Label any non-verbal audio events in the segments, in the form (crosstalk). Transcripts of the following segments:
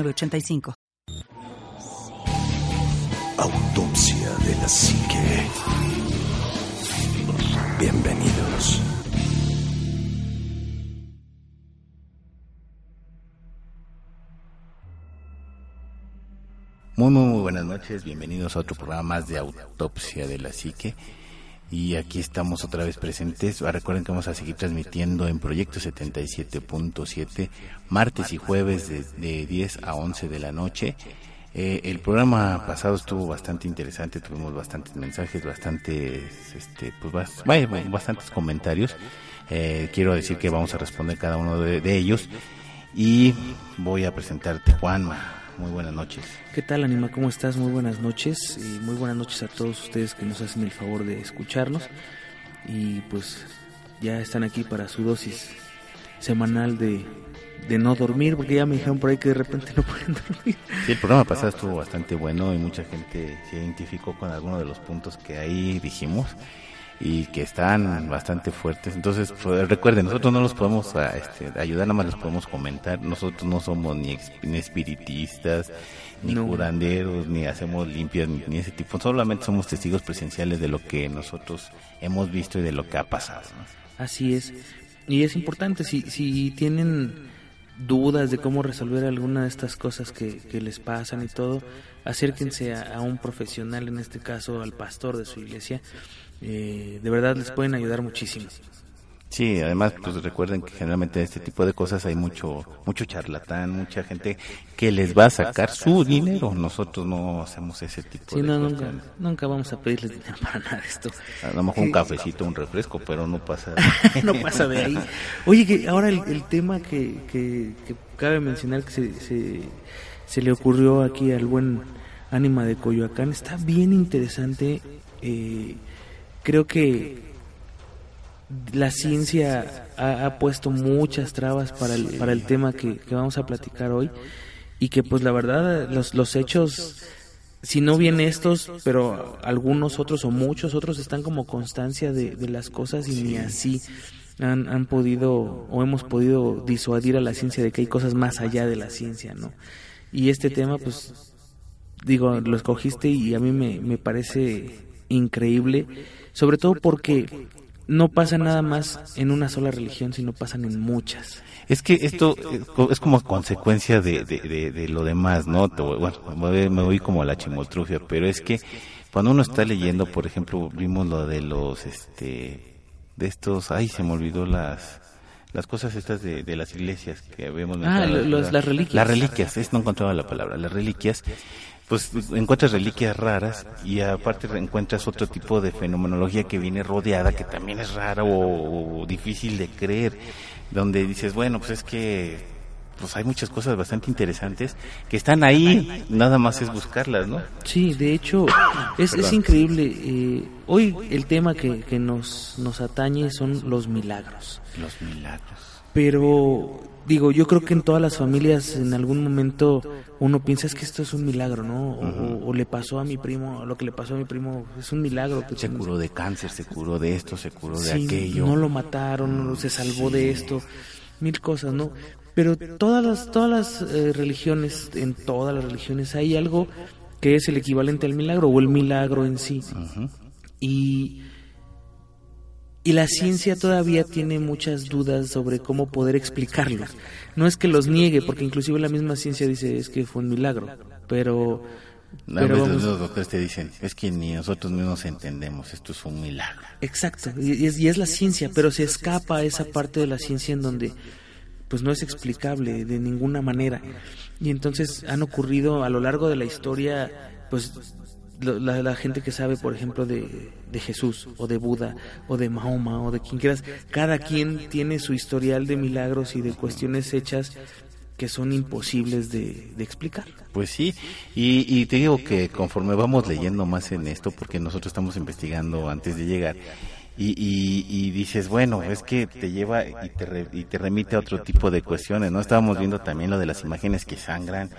85 Autopsia de la psique. Bienvenidos. Muy, muy, muy buenas noches. Bienvenidos a otro programa más de Autopsia de la Psique. Y aquí estamos otra vez presentes. Ah, recuerden que vamos a seguir transmitiendo en Proyecto 77.7, martes y jueves de, 10 a 11 de la noche. Eh, el programa pasado estuvo bastante interesante, tuvimos bastantes mensajes, bastantes, este, pues bastantes comentarios. Eh, quiero decir que vamos a responder cada uno de, de ellos y voy a presentarte Juanma. Muy buenas noches. ¿Qué tal, Anima? ¿Cómo estás? Muy buenas noches. Y muy buenas noches a todos ustedes que nos hacen el favor de escucharnos. Y pues ya están aquí para su dosis semanal de, de no dormir, porque ya me dijeron por ahí que de repente no pueden dormir. Sí, el programa pasado estuvo bastante bueno y mucha gente se identificó con algunos de los puntos que ahí dijimos y que están bastante fuertes. Entonces, pues, recuerden, nosotros no los podemos ah, este, ayudar, nada más los podemos comentar. Nosotros no somos ni, espiritistas, ni curanderos, ni hacemos limpias, ni, ese tipo. Solamente somos testigos presenciales de lo que nosotros hemos visto y de lo que ha pasado. Así es. Y es importante, si, si tienen dudas de cómo resolver alguna de estas cosas que, que les pasan y todo, acérquense a, a, un profesional, en este caso al pastor de su iglesia, eh, de verdad les pueden ayudar muchísimo. Sí, además pues recuerden que generalmente en este tipo de cosas hay mucho mucho charlatán, mucha gente que les va a sacar su dinero. Nosotros no hacemos ese tipo de no, cosas. Nunca, nunca vamos a pedirles dinero para nada de esto. A lo mejor un cafecito, un refresco, pero no pasa. (laughs) no pasa de ahí. Oye, que ahora el, tema que, que, cabe mencionar que se, se, se le ocurrió aquí al buen ánima de Coyoacán está bien interesante. Eh, creo que la ciencia ha, puesto muchas trabas para el, para el tema que, vamos a platicar hoy y que pues la verdad los, los hechos, si no bien estos, pero algunos otros o muchos otros están como constancia de, de las cosas y ni así han, han podido o hemos podido disuadir a la ciencia de que hay cosas más allá de la ciencia, ¿no? Y este tema pues digo, lo escogiste y a mí me, me parece increíble sobre todo porque no pasa nada más en una sola religión, sino pasan en muchas. Es que esto es como consecuencia de, de, lo demás, ¿no? Bueno, me voy como a la chimoltrufia, pero es que cuando uno está leyendo, por ejemplo, vimos lo de los, este, de estos, ay, se me olvidó las, las cosas estas de, de las iglesias que vemos. Ah, las reliquias. Las reliquias, es, no encontraba la palabra, las reliquias pues encuentras reliquias raras y aparte encuentras otro tipo de fenomenología que viene rodeada, que también es rara o, difícil de creer, donde dices, bueno, pues es que pues hay muchas cosas bastante interesantes que están ahí, nada más es buscarlas, ¿no? Sí, de hecho, es, es increíble. Eh, hoy el tema que, que nos, nos atañe son los milagros. Los milagros. Pero digo, yo creo que en todas las familias en algún momento uno piensa es que esto es un milagro, ¿no? O, le pasó a mi primo, lo que le pasó a mi primo es un milagro. se curó de cáncer, se curó de esto, se curó de aquello. No lo mataron, se salvó de esto, mil cosas, ¿no? Pero todas las, todas las eh, religiones, en todas las religiones hay algo que es el equivalente al milagro o el milagro en sí. Y y la ciencia todavía tiene muchas dudas sobre cómo poder explicarlos. No es que los niegue, porque inclusive la misma ciencia dice es que fue un milagro, pero... pero los doctores te dicen, es que ni nosotros mismos entendemos, esto es un milagro. Exacto, y es, y es la ciencia, pero se escapa a esa parte de la ciencia en donde pues no es explicable de ninguna manera. Y entonces han ocurrido a lo largo de la historia pues la, gente que sabe, por ejemplo, de, de, Jesús o de Buda o de Mahoma o de quien quieras, cada quien tiene su historial de milagros y de cuestiones hechas que son imposibles de, explicar. Pues sí, y, y, te digo que conforme vamos leyendo más en esto, porque nosotros estamos investigando antes de llegar, y, y, dices, bueno, es que te lleva y te, y te remite a otro tipo de cuestiones, ¿no? Estábamos viendo también lo de las imágenes que sangran,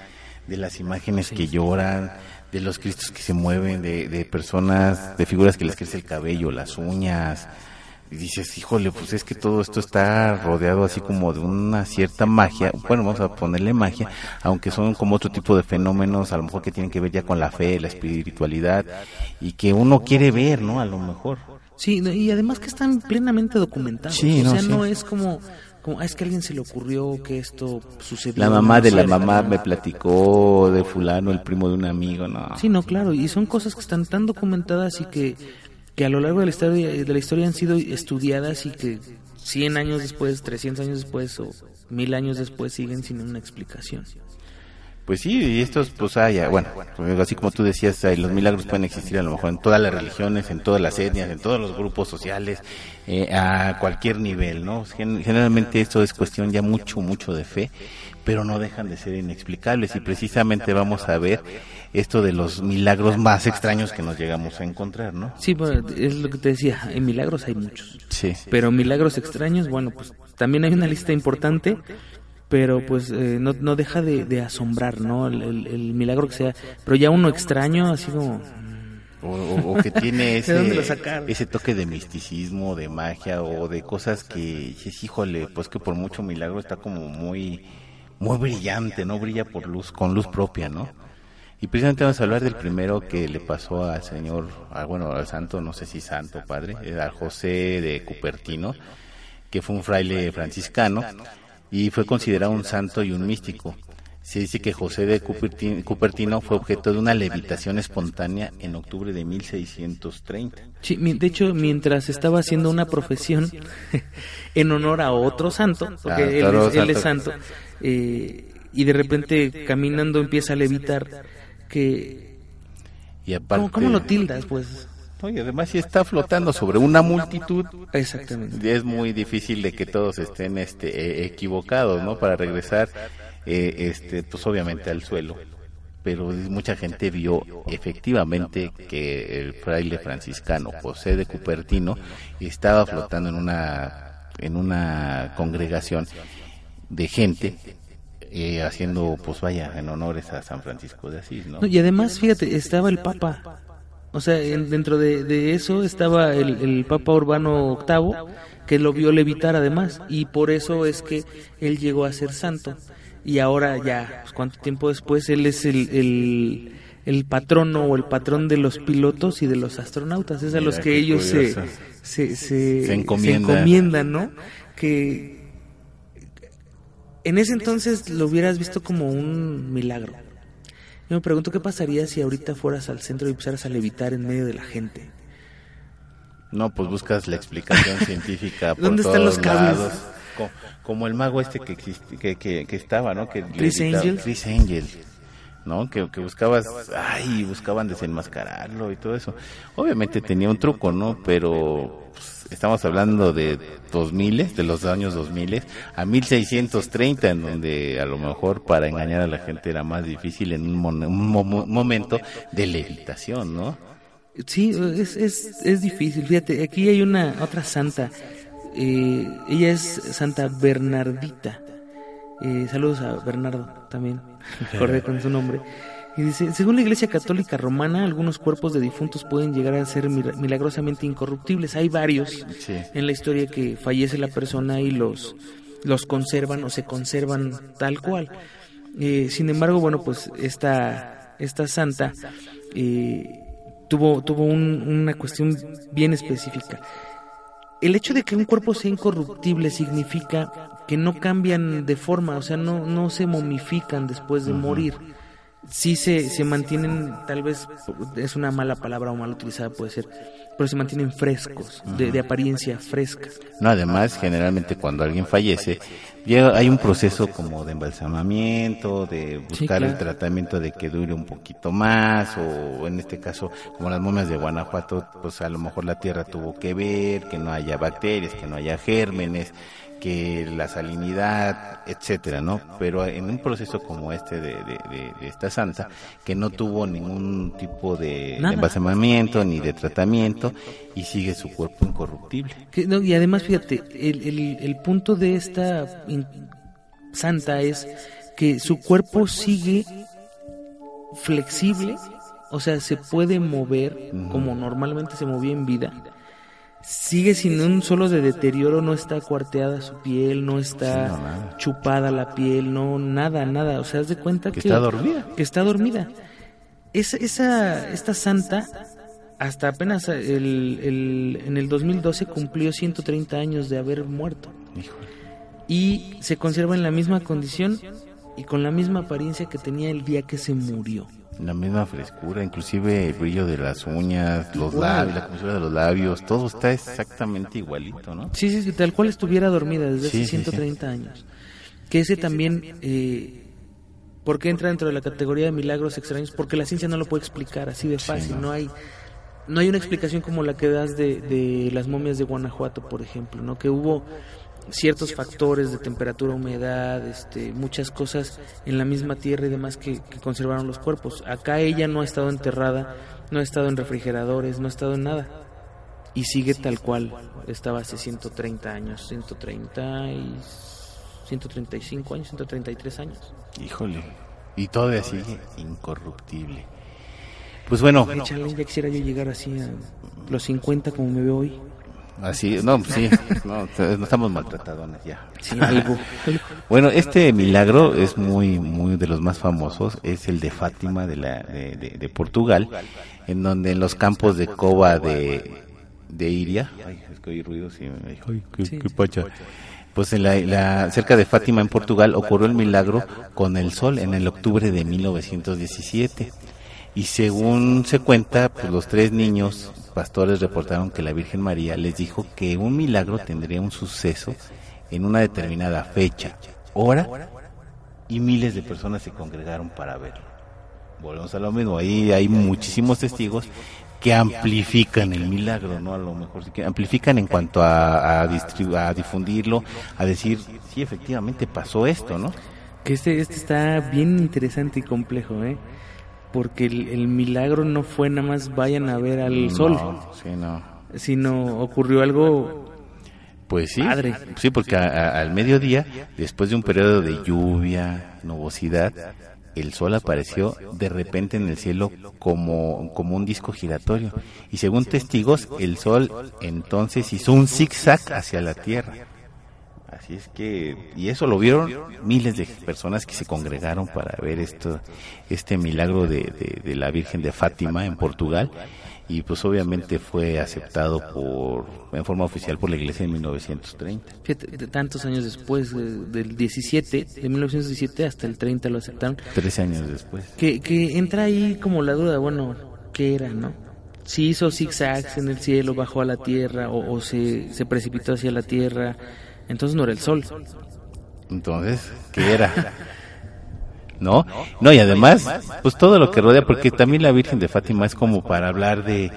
de las imágenes que lloran, de los cristos que se mueven, de, de personas, de figuras que les crece el cabello, las uñas, y dices, híjole, pues es que todo esto está rodeado así como de una cierta magia, bueno, vamos a ponerle magia, aunque son como otro tipo de fenómenos, a lo mejor que tienen que ver ya con la fe, la espiritualidad, y que uno quiere ver, ¿no? A lo mejor. Sí, y además que están plenamente documentados. o sea, no es como, como, ah, es que a alguien se le ocurrió que esto sucedió. La mamá de la mamá me platicó de fulano, el primo de un amigo, ¿no? Sí, no, claro, y son cosas que están tan documentadas y que, que a lo largo de la historia, de la historia han sido estudiadas y que 100 años después, 300 años después o mil años después siguen sin una explicación. Pues sí, y estos, pues haya, bueno, así como tú decías, los milagros pueden existir a lo mejor en todas las religiones, en todas las etnias, en todos los grupos sociales, eh, a cualquier nivel, ¿no? Generalmente esto es cuestión ya mucho, mucho de fe, pero no dejan de ser inexplicables y precisamente vamos a ver esto de los milagros más extraños que nos llegamos a encontrar, ¿no? Sí, pues es lo que te decía, en milagros hay muchos. Sí. Pero milagros extraños, bueno, pues también hay una lista importante pero pues eh, no, no deja de, asombrar, ¿no? El, milagro que sea, pero ya uno extraño, así como... O, que tiene (laughs) ese, ese toque de misticismo, de magia o de cosas que, híjole, pues que por mucho milagro está como muy, muy brillante, ¿no? Brilla por luz, con luz propia, ¿no? Y precisamente vamos a hablar del primero que le pasó al señor, bueno, al santo, no sé si santo padre, a José de Cupertino, que fue un fraile franciscano, y fue considerado un santo y un místico. Se dice que José de Cupertino fue objeto de una levitación espontánea en octubre de 1630. Sí, de hecho, mientras estaba haciendo una profesión (laughs) en honor a otro santo, porque ah, él, es, santo, eh, y de repente caminando empieza a levitar, que... Y aparte, ¿Cómo, lo tildas, pues? Y además si está flotando sobre una multitud, exactamente, es muy difícil de que todos estén este, eh, equivocados, ¿no? Para regresar, eh, este, pues obviamente al suelo. Pero mucha gente vio efectivamente que el fraile franciscano José de Cupertino estaba flotando en una, en una congregación de gente eh, haciendo, pues vaya, en honores a San Francisco de Asís, ¿no? Y además, fíjate, estaba el Papa o sea, dentro de, eso estaba el, Papa Urbano VIII, que lo vio levitar además, y por eso es que él llegó a ser santo. Y ahora ya, pues, ¿cuánto tiempo después? Él es el, el, patrono o el patrón de los pilotos y de los astronautas. Es a los que ellos se, se, se, encomiendan, ¿no? Que en ese entonces lo hubieras visto como un milagro. Yo me pregunto qué pasaría si ahorita fueras al centro y empezaras a levitar en medio de la gente. No, pues buscas la explicación científica (laughs) por ¿Dónde están los cables? Como, el mago este que, que, que, estaba, ¿no? Que Chris Angel. Chris Angel. ¿no? Que, que buscabas, ay, buscaban desenmascararlo y todo eso. Obviamente tenía un truco, ¿no? Pero pues, estamos hablando de 2000, de los años 2000, a 1630, en donde a lo mejor para engañar a la gente era más difícil en un, momento de levitación, ¿no? Sí, es, es, es difícil. Fíjate, aquí hay una otra santa. Eh, ella es Santa Bernardita. Eh, saludos a Bernardo también, (laughs) correcto con su nombre. Y dice, según la Iglesia Católica Romana, algunos cuerpos de difuntos pueden llegar a ser milagrosamente incorruptibles. Hay varios en la historia que fallece la persona y los, los conservan o se conservan tal cual. Eh, sin embargo, bueno, pues esta, esta santa eh, tuvo, tuvo una cuestión bien específica. El hecho de que un cuerpo sea incorruptible significa que no cambian de forma, o sea, no, no se momifican después de morir. Sí se, se mantienen, tal vez es una mala palabra o mal utilizada puede ser, pero se mantienen frescos, de, apariencia fresca. No, además, generalmente cuando alguien fallece, hay un proceso como de embalsamamiento, de buscar el tratamiento de que dure un poquito más, o en este caso, como las momias de Guanajuato, pues a lo mejor la tierra tuvo que ver, que no haya bacterias, que no haya gérmenes, que la salinidad, etcétera, ¿no? Pero en un proceso como este de, esta santa, que no tuvo ningún tipo de, de ni de tratamiento y sigue su cuerpo incorruptible. y además, fíjate, el, el, punto de esta santa es que su cuerpo sigue flexible, o sea, se puede mover como normalmente se movía en vida sigue sin un solo de deterioro, no está cuarteada su piel, no está chupada la piel, no, nada, nada. O sea, haz de cuenta que, está dormida. Que está dormida. Esa, esa, esta santa, hasta apenas el, el, en el 2012 cumplió 130 años de haber muerto. Y se conserva en la misma condición y con la misma apariencia que tenía el día que se murió. La misma frescura, inclusive el brillo de las uñas, los labios, la comisura de los labios, todo está exactamente igualito, ¿no? Sí, sí, tal cual estuviera dormida desde hace 130 años. Que ese también, eh, ¿por qué entra dentro de la categoría de milagros extraños? Porque la ciencia no lo puede explicar así de fácil, no. hay no hay una explicación como la que das de, de las momias de Guanajuato, por ejemplo, ¿no? Que hubo ciertos factores de temperatura, humedad, este, muchas cosas en la misma tierra y demás que, conservaron los cuerpos. Acá ella no ha estado enterrada, no ha estado en refrigeradores, no ha estado en nada. Y sigue tal cual estaba hace 130 años, 130 y 135 años, 133 años. Híjole, y todavía sigue incorruptible. Pues bueno. ya quisiera yo llegar así a los 50 como me veo hoy. Así, no, sí, (laughs) no, estamos maltratadones ya. (laughs) Bueno, este milagro es muy, muy de los más famosos, es el de Fátima de, la, de, Portugal, en donde en los campos de Cova de, de Iria, ay, es que oí ruido, sí, ay, qué, pacha. Pues en la, cerca de Fátima en Portugal ocurrió el milagro con el sol en el octubre de 1917. Y según se cuenta, pues los tres niños pastores reportaron que la Virgen María les dijo que un milagro tendría un suceso en una determinada fecha, hora, y miles de personas se congregaron para verlo. Volvemos a lo mismo, ahí hay muchísimos testigos que amplifican el milagro, ¿no? A lo mejor que amplifican en cuanto a, a, a difundirlo, a decir, sí, efectivamente pasó esto, ¿no? Que este, este está bien interesante y complejo, ¿eh? Porque el, milagro no fue nada más vayan a ver al sol, sí, no. sino ocurrió algo pues sí, sí, porque al mediodía, después de un periodo de lluvia, nubosidad, el sol apareció de repente en el cielo como, como un disco giratorio. Y según testigos, el sol entonces hizo un zigzag hacia la tierra. Así es que, y eso lo vieron miles de personas que se congregaron para ver esto, este milagro de, de, la Virgen de Fátima en Portugal y pues obviamente fue aceptado por en forma oficial por la iglesia en 1930. Fíjate, tantos años después, del 17, de 1917 hasta el 30 lo aceptaron. Tres años después. Que, que entra ahí como la duda, bueno, ¿qué era, no? Si hizo zigzags en el cielo, bajó a la tierra o, o se, se precipitó hacia la tierra entonces no era el sol. Entonces, ¿qué era? ¿No? No, y además, pues todo lo que rodea, porque también la Virgen de Fátima es como para hablar de,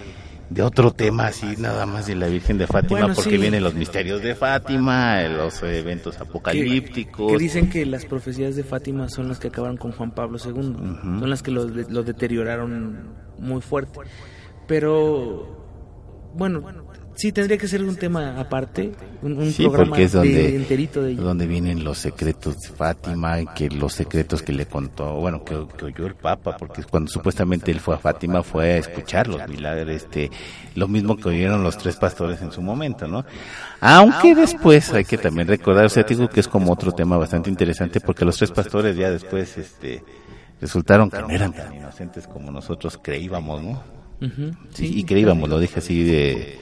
de otro tema así, nada más de la Virgen de Fátima, porque vienen los misterios de Fátima, los eventos apocalípticos. Que, dicen que las profecías de Fátima son las que acabaron con Juan Pablo II, son las que lo, lo deterioraron muy fuerte. Pero, bueno, Sí, tendría que ser un tema aparte, un, sí, porque es donde, enterito de donde vienen los secretos de Fátima, que los secretos que le contó, bueno, que, oyó el Papa, porque cuando supuestamente él fue a Fátima fue a escuchar los milagros, este, lo mismo que oyeron los tres pastores en su momento, ¿no? Aunque después hay que también recordar, o sea, digo que es como otro tema bastante interesante, porque los tres pastores ya después, este, resultaron que no eran tan inocentes como nosotros creíamos, ¿no? sí, y creíamos, lo dije así de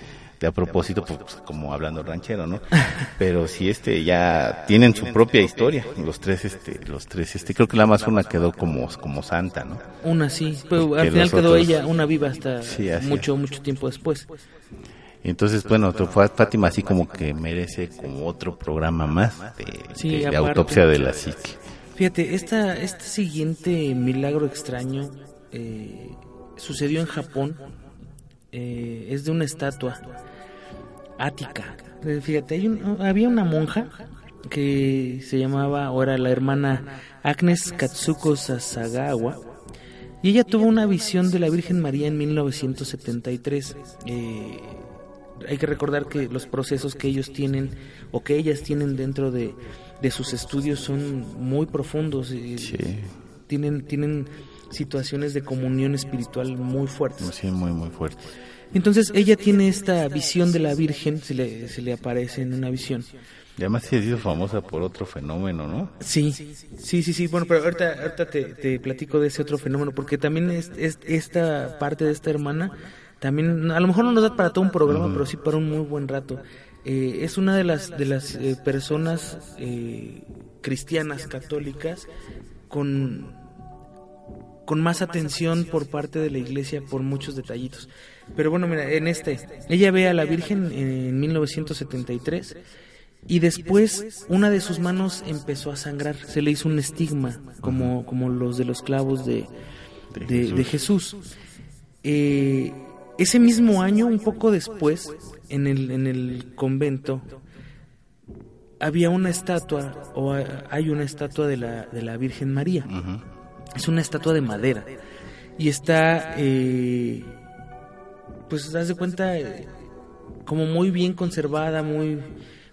a propósito, pues, pues, como hablando ranchero, ¿no? (laughs) Pero si este ya tienen su propia historia, los tres, este, los tres, este, creo que la más una quedó como, como santa, ¿no? Una sí, pero al final quedó ella una viva hasta mucho, mucho tiempo después. Entonces, bueno, Fátima así como que merece como otro programa más de, autopsia de la psique. Fíjate, esta, este siguiente milagro extraño eh, sucedió en Japón. Eh, es de una estatua Ática. Eh, Fíjate, hay un- había una monja que se llamaba, o era la hermana Agnes Katsuko Sasagawa, y ella tuvo una visión de la Virgen María en 1973. Eh, hay que recordar que los procesos que ellos tienen o que ellas tienen dentro de, de sus estudios son muy profundos. y Sí, Tienen, tienen situaciones de comunión espiritual muy fuertes. sí, muy, muy fuerte. Entonces ella tiene esta visión de la Virgen, se le, se le aparece en una visión. Y además sí ha sido famosa por otro fenómeno, ¿no? Sí, sí, sí, sí. Bueno, pero ahorita, ahorita te, te platico de ese otro fenómeno, porque también es, es- esta parte de esta hermana, también, a lo mejor no nos da para todo un programa, pero sí para un muy buen rato. Eh, es una de las, de las eh, personas eh, cristianas, católicas, con, con más atención por parte de la iglesia por muchos detallitos. Pero bueno, mira, en este, ella ve a la Virgen en 1973 y después una de sus manos empezó a sangrar, se le hizo un estigma, como, como los de los clavos de, De Jesús. Eh, ese mismo año, un poco después, en el, en el convento, había una estatua, o ha- hay una estatua de la, de la Virgen María. Es una estatua de madera. Y está, eh, pues, de cuenta, eh, como muy bien conservada, muy,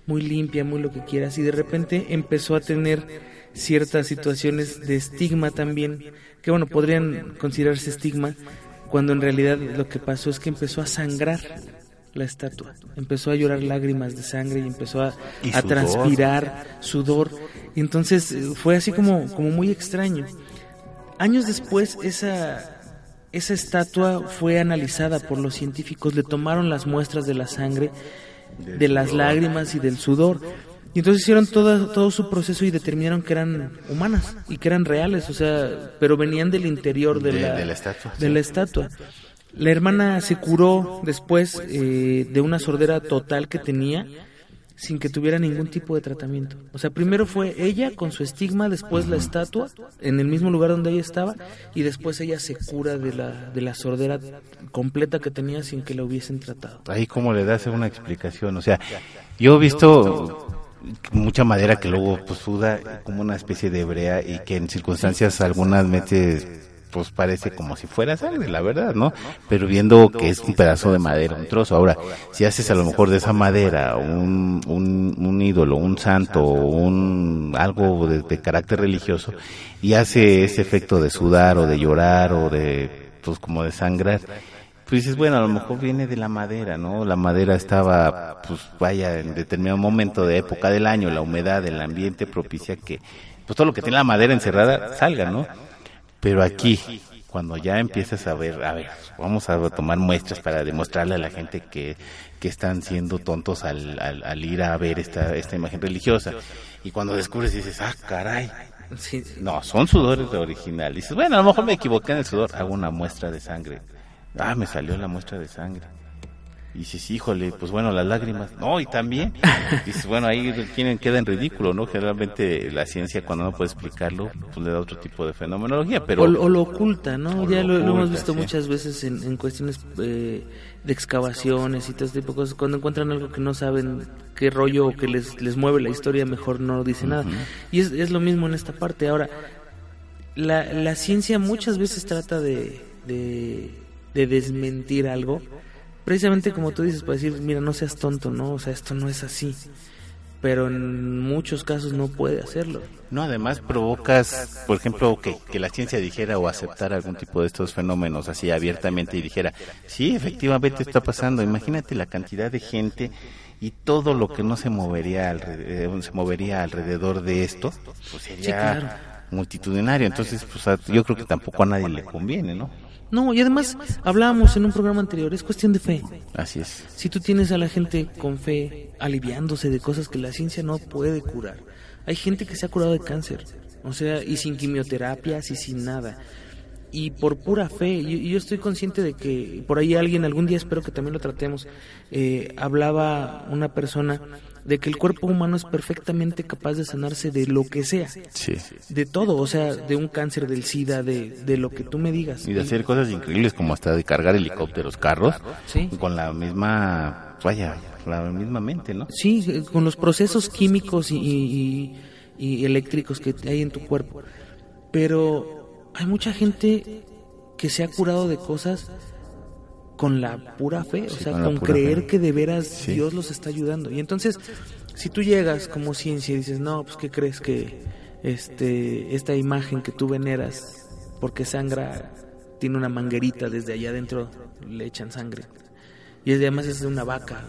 muy limpia, muy lo que quieras. Y de repente empezó a tener ciertas situaciones de estigma también, que bueno, podrían considerarse estigma, cuando en realidad lo que pasó es que empezó a sangrar la estatua. Empezó a llorar lágrimas de sangre y empezó a, Y a transpirar sudor. Y entonces fue así como, como muy extraño. Años después, esa, esa estatua fue analizada por los científicos, le tomaron las muestras de la sangre, de las lágrimas y del sudor. Y entonces hicieron todo, todo su proceso y determinaron que eran humanas y que eran reales, o sea, pero venían del interior de, De- la, de la estatua, de la estatua. La hermana se curó después eh, de una sordera total que tenía sin que tuviera ningún tipo de tratamiento. O sea, primero fue ella con su estigma, después la estatua en el mismo lugar donde ella estaba y después ella se cura de la, de la sordera completa que tenía sin que la hubiesen tratado. Ahí como le das una explicación, o sea, yo he visto mucha madera que luego pues suda como una especie de brea y que en circunstancias algunas mete pues parece como si fuera sangre, la verdad, ¿no? Pero viendo que es un pedazo de madera, un trozo. Ahora, si haces a lo mejor de esa madera un, un, un ídolo, un santo, un algo de, de carácter religioso y hace ese efecto de sudar o de llorar o de pues como de sangrar, pues dices, bueno, a lo mejor viene de la madera, ¿no? La madera estaba, pues vaya, en determinado momento de época del año, la humedad del ambiente propicia que, pues todo lo que tiene la madera encerrada salga, ¿no? Pero aquí, cuando ya empiezas a ver, a ver, vamos a tomar muestras para demostrarle a la gente que, que están siendo tontos al, al, al ir a ver esta, esta imagen religiosa. Y cuando descubres dices, ah, caray, Sí, no, son sudores de original. Dices, bueno, a lo mejor me equivoqué en el sudor. Hago una muestra de sangre. Ah, me salió la muestra de sangre. Y dices, híjole, pues bueno, las lágrimas. No, y también. Dices, bueno, ahí tienen, queda en ridículo, ¿no? Generalmente la ciencia, cuando no puede explicarlo, pues le da otro tipo de fenomenología. Pero o, o lo oculta, ¿no? Ya lo hemos visto sí. muchas veces en, en cuestiones eh, de excavaciones y todo este tipo de cosas. Cuando encuentran algo que no saben qué rollo o que les, les mueve la historia, mejor no dice nada. Y es, es lo mismo en esta parte. Ahora, la, la ciencia muchas veces trata de, de, de desmentir algo, precisamente como tú dices, para decir, mira, no seas tonto, ¿no? O sea, esto no es así. Pero en muchos casos no puede hacerlo. No, además provocas, por ejemplo, que, que la ciencia dijera o aceptara algún tipo de estos fenómenos así abiertamente y dijera, sí, efectivamente está pasando. Imagínate la cantidad de gente y todo lo que no se movería alrededor, se movería alrededor de esto, pues sería claro. multitudinario. Entonces, pues yo creo que tampoco a nadie le conviene, ¿no? No, y además hablábamos en un programa anterior, es cuestión de fe. Así es. Si tú tienes a la gente con fe aliviándose de cosas que la ciencia no puede curar. Hay gente que se ha curado de cáncer, o sea, y sin quimioterapias y sin nada. Y por pura fe, yo, yo estoy consciente de que por ahí alguien, algún día espero que también lo tratemos, eh, hablaba una persona de que el cuerpo humano es perfectamente capaz de sanarse de lo que sea, Sí. de todo, o sea, de un cáncer, del SIDA, de, de lo que tú me digas. Y de hacer cosas increíbles como hasta de cargar helicópteros, carros, Sí. con la misma, vaya, la misma mente, ¿no? Sí, con los procesos químicos y, y- y eléctricos que hay en tu cuerpo. Pero hay mucha gente que se ha curado de cosas con la pura fe, o sea, con creer fe. que de veras Sí. Dios los está ayudando. Y entonces, si tú llegas como ciencia y dices, no, pues ¿qué crees que este esta imagen que tú veneras porque sangra tiene una manguerita desde allá adentro le echan sangre y además es de una vaca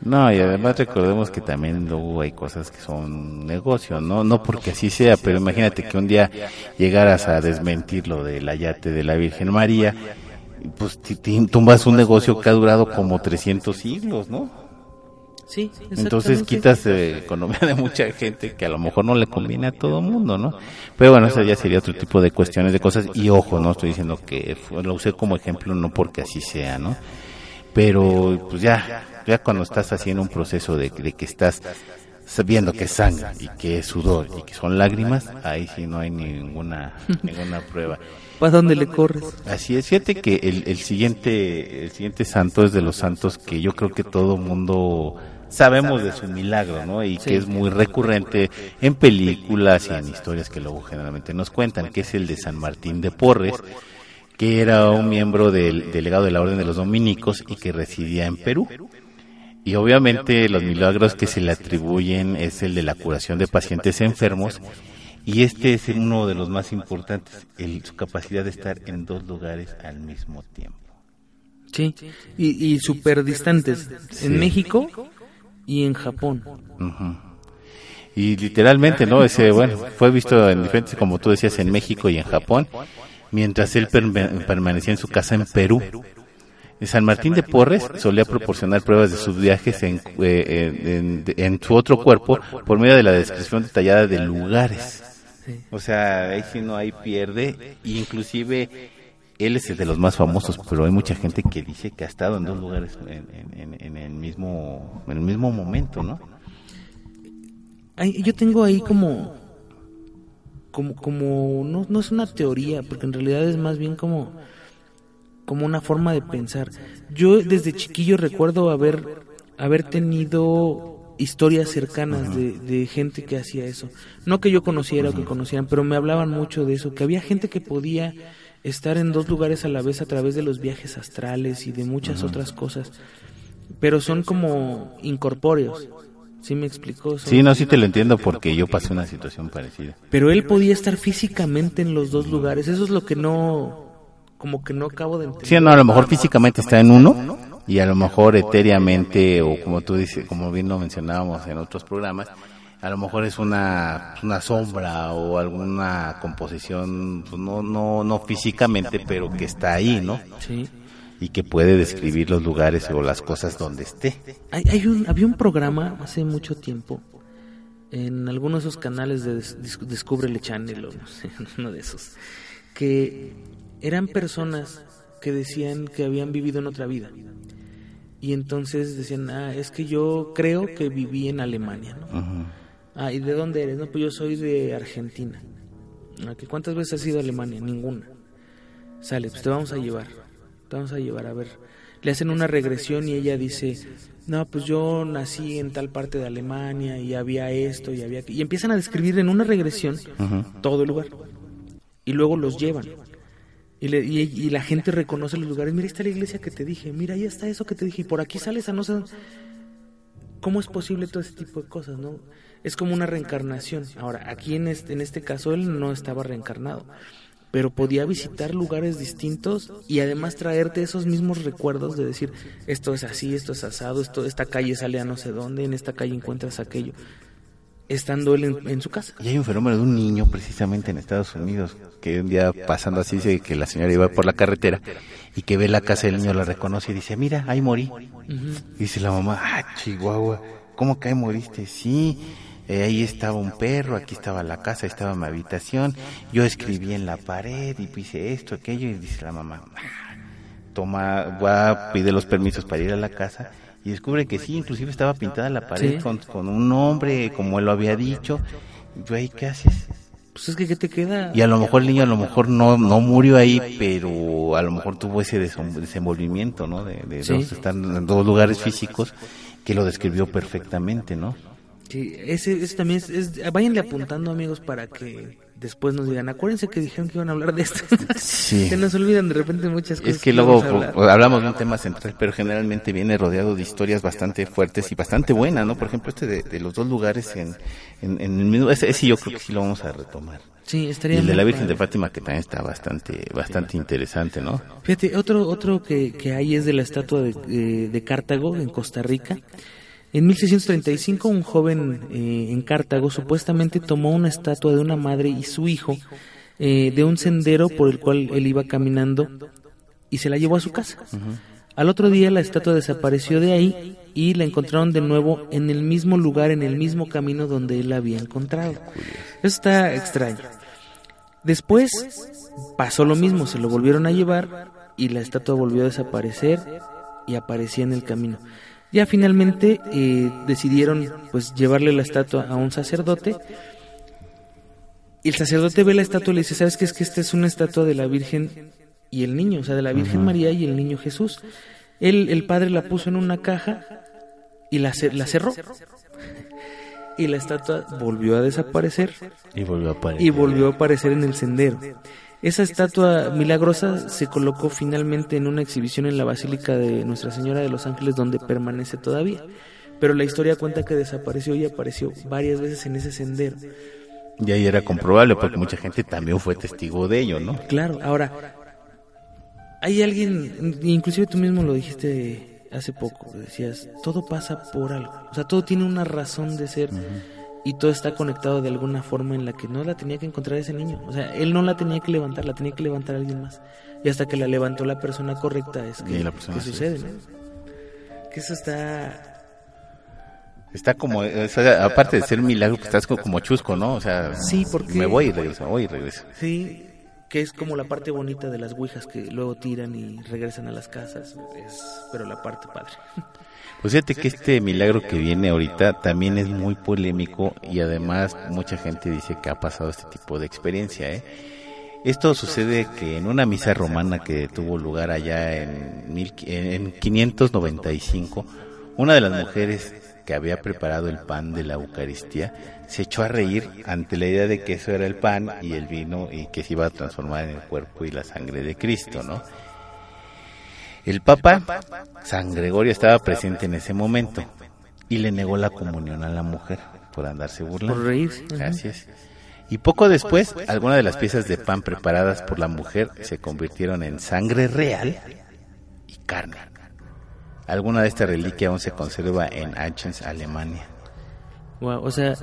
No, y además recordemos que también luego hay cosas que son negocio, ¿no? No porque así sea, pero imagínate que un día llegaras a desmentir lo del ayate de la Virgen María, pues tumbas un negocio que ha durado como 300 siglos, ¿no? Sí, Entonces quitas eh, economía de mucha gente que a lo mejor no le conviene a todo mundo, ¿no? Pero bueno, eso ya sería otro tipo de cuestiones de cosas. Y ojo, no estoy diciendo que lo usé como ejemplo, no porque así sea, ¿no? Pero pues ya, ya cuando estás haciendo un proceso de, de que estás sabiendo que es sangre y que es sudor y que son lágrimas, ahí sí no hay ninguna, ninguna prueba. ¿Para dónde le corres? Así es, fíjate que el, el siguiente el siguiente santo es de los santos que yo creo que todo mundo sabemos de su milagro, ¿no? Y que es muy recurrente en películas y en historias que luego generalmente nos cuentan, que es el de San Martín de Porres, que era un miembro del delegado de la Orden de los Dominicos y que residía en Perú. Y obviamente los milagros que se le atribuyen es el de la curación de pacientes enfermos y este es uno de los más importantes, el- su capacidad de estar en dos lugares al mismo tiempo. Sí, y, y súper distantes. Sí. En México y en Japón. Y literalmente, ¿no? Ese, bueno, fue visto en diferentes, como tú decías, en México y en Japón, mientras él permanecía en su casa en Perú. San Martín de Porres solía proporcionar pruebas de sus viajes en, eh, en- en- en su otro cuerpo por medio de la descripción detallada de lugares. Sí. O sea, ahí sí no hay pierde, y inclusive él es el de los más famosos, pero hay mucha gente que dice que ha estado en dos lugares en, en- en- en el mismo en el mismo momento, ¿no? Ay, yo tengo ahí como, como, como, no, no es una teoría, porque en realidad es más bien como, como una forma de pensar. Yo desde chiquillo recuerdo haber, haber tenido historias cercanas de, de gente que hacía eso. No que yo conociera o que conocieran, pero me hablaban mucho de eso, que había gente que podía estar en dos lugares a la vez a través de los viajes astrales y de muchas otras cosas, pero son como incorpóreos. ¿Sí me explicó? Son- Sí, no, sí te lo entiendo porque yo pasé una situación parecida. pero él podía estar físicamente en los dos lugares. Eso es lo que no, como que no acabo de entender. Sí, no, a lo mejor físicamente está en uno y a lo mejor etéreamente o como tú dices, como bien lo mencionábamos en otros programas, a lo mejor es una, una sombra o alguna composición, pues, no, no, no físicamente, pero que está ahí, ¿no? Sí. Y que puede describir los lugares o las cosas donde esté. Hay, hay un, había un programa hace mucho tiempo en algunos de esos canales de Descúbrele Channel o no sé, (laughs) uno de esos, que eran personas que decían que habían vivido en otra vida. Y entonces decían, ah, es que yo creo que viví en Alemania, ¿no? Ujú. Ah, ¿y de dónde eres? No, pues yo soy de Argentina. Ah, ¿que ¿Cuántas veces has ido a Alemania? Ninguna. Sale, pues te vamos a llevar. Te vamos a llevar a ver. Le hacen una regresión y ella dice, no, pues yo nací en tal parte de Alemania y había esto y había... aqu-". Y empiezan a describir en una regresión todo el lugar. Y luego los llevan. Y, le- y- la gente reconoce los lugares. Mira, ahí está la iglesia que te dije. Mira, ahí está eso que te dije. Y por aquí sales a no sé... dónde". ¿Cómo es posible todo ese tipo de cosas, no? Es como una reencarnación. Ahora, aquí en este, en este caso él no estaba reencarnado, pero podía visitar lugares distintos y además traerte esos mismos recuerdos de decir, esto es así, esto es asado, esto, esta calle sale a no sé dónde, en esta calle encuentras aquello, estando él en, en su casa. Y hay un fenómeno de un niño precisamente en Estados Unidos que un día pasando así dice que la señora iba por la carretera y que ve la casa del niño, la reconoce y dice, mira, ahí morí. Y dice la mamá, ah, Chihuahua, ¿cómo que ahí moriste? Sí, eh, ahí estaba un perro, aquí estaba la casa, estaba mi habitación, yo escribí en la pared y puse esto, aquello y dice la mamá, "Ah". toma, va, pide los permisos para ir a la casa y descubre que sí, inclusive estaba pintada la pared Sí. con, con un nombre, como él lo había dicho. Y yo ahí, ¿qué haces? Pues es que, ¿qué te queda? Y a lo mejor el niño a lo mejor no, no murió ahí, pero a lo mejor tuvo ese desenvolvimiento, ¿no? De, de Sí. dos- estar en dos lugares físicos que lo describió perfectamente, ¿no? Sí, ese, ese también es, es- váyanle apuntando amigos para que después nos digan, acuérdense que dijeron que iban a hablar de esto. (laughs) Sí. Se nos olvidan de repente muchas cosas. Es que luego hablamos de un tema central, pero generalmente viene rodeado de historias bastante fuertes y bastante buenas, ¿no? Por ejemplo, este de, de los dos lugares en, en, en el mismo, ese, ese yo creo que sí lo vamos a retomar. Sí, Y estaría el de la Virgen de. Fátima que también está bastante, bastante interesante, ¿no? Fíjate, otro, otro que, que hay es de la estatua de, de- de Cartago, en Costa Rica. En 1635, un joven eh, en Cartago supuestamente tomó una estatua de una madre y su hijo eh, de un sendero por el cual él iba caminando y se la llevó a su casa. Al otro día la estatua desapareció de ahí y la encontraron de nuevo en el mismo lugar, en el mismo camino donde él la había encontrado. Eso está extraño. Después pasó lo mismo, se lo volvieron a llevar y la estatua volvió a desaparecer y aparecía en el camino. Ya finalmente eh, decidieron pues llevarle la estatua a un sacerdote y el sacerdote ve la estatua y le dice, ¿sabes qué? Es que esta es una estatua de la Virgen y el niño, o sea, de la Virgen María y el niño Jesús. Él, el padre la puso en una caja y la, cer- la cerró. Y la estatua volvió a desaparecer Y volvió a aparecer. y volvió a aparecer en el sendero. Esa estatua milagrosa se colocó finalmente en una exhibición en la Basílica de Nuestra Señora de los Ángeles donde permanece todavía. Pero la historia cuenta que desapareció y apareció varias veces en ese sendero. Y ahí era comprobable porque mucha gente también fue testigo de ello, ¿no? Claro, ahora, hay alguien, inclusive tú mismo lo dijiste hace poco, decías, todo pasa por algo, o sea, todo tiene una razón de ser y todo está conectado de alguna forma en la que no la tenía que encontrar ese niño, o sea, él no la tenía que levantar, la tenía que levantar alguien más y hasta que la levantó la persona correcta es que, la persona que sucede, ¿no? Que eso está... Está como, o sea, aparte de ser milagro, pues estás co- como chusco, ¿no? O sea, Sí, porque- me voy y regreso, voy y regreso. Sí, que es como la parte bonita de las ouijas que luego tiran y regresan a las casas, es, pero la parte padre. Pues fíjate que este milagro que viene ahorita también es muy polémico y además mucha gente dice que ha pasado este tipo de experiencia, ¿eh? Esto sucede que en una misa romana que tuvo lugar allá en, mil- en 595, una de las mujeres que había preparado el pan de la Eucaristía se echó a reír ante la idea de que eso era el pan y el vino y que se iba a transformar en el cuerpo y la sangre de Cristo, ¿no? El Papa San Gregorio estaba presente en ese momento y le negó la comunión a la mujer por andarse burlando. Por reírse, es. Y poco después, algunas de las piezas de pan preparadas por la mujer se convirtieron en sangre real y carne. Alguna de estas reliquias aún se conserva en Aachen, Alemania. Guau, o sea,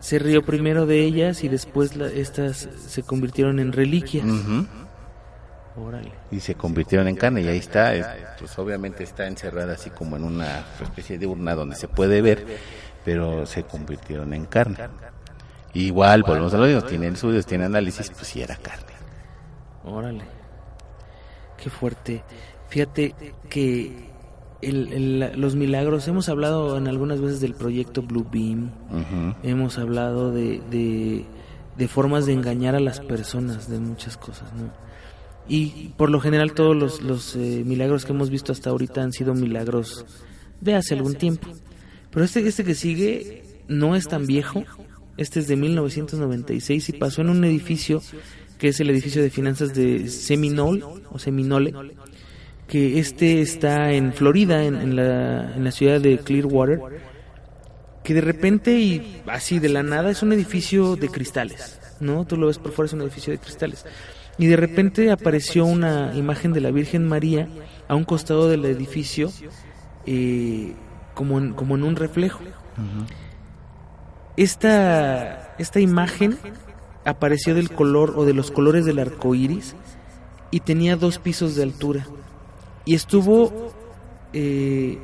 se rió primero de ellas y después la- estas se convirtieron en reliquias. Ujú. Órale. Y se convirtieron en carne y ahí está, es- pues obviamente está encerrada así como en una especie de urna donde se puede ver, pero se convirtieron en carne. Igual, volvemos a lo mismo, tiene estudios, tiene análisis, pues sí era carne. Órale. Qué fuerte. Fíjate que el- el- los milagros, hemos hablado en algunas veces del proyecto Blue Beam, hemos hablado de, de, de formas de engañar a las personas, de muchas cosas, ¿no? Y por lo general todos los, los eh, milagros que hemos visto hasta ahorita han sido milagros de hace algún tiempo. Pero este, este que sigue no es tan viejo, este es de 1996 y pasó en un edificio que es el edificio de finanzas de Seminole o Seminole, que este está en Florida, en, en la, en la ciudad de Clearwater, que de repente y así de la nada es un edificio de cristales, ¿no? Tú lo ves por fuera, es un edificio de cristales. Y de repente apareció una imagen de la Virgen María a un costado del edificio, eh, como, en, como en un reflejo. Esta, esta imagen apareció del color o de los colores del arco iris y tenía dos pisos de altura. Y estuvo eh,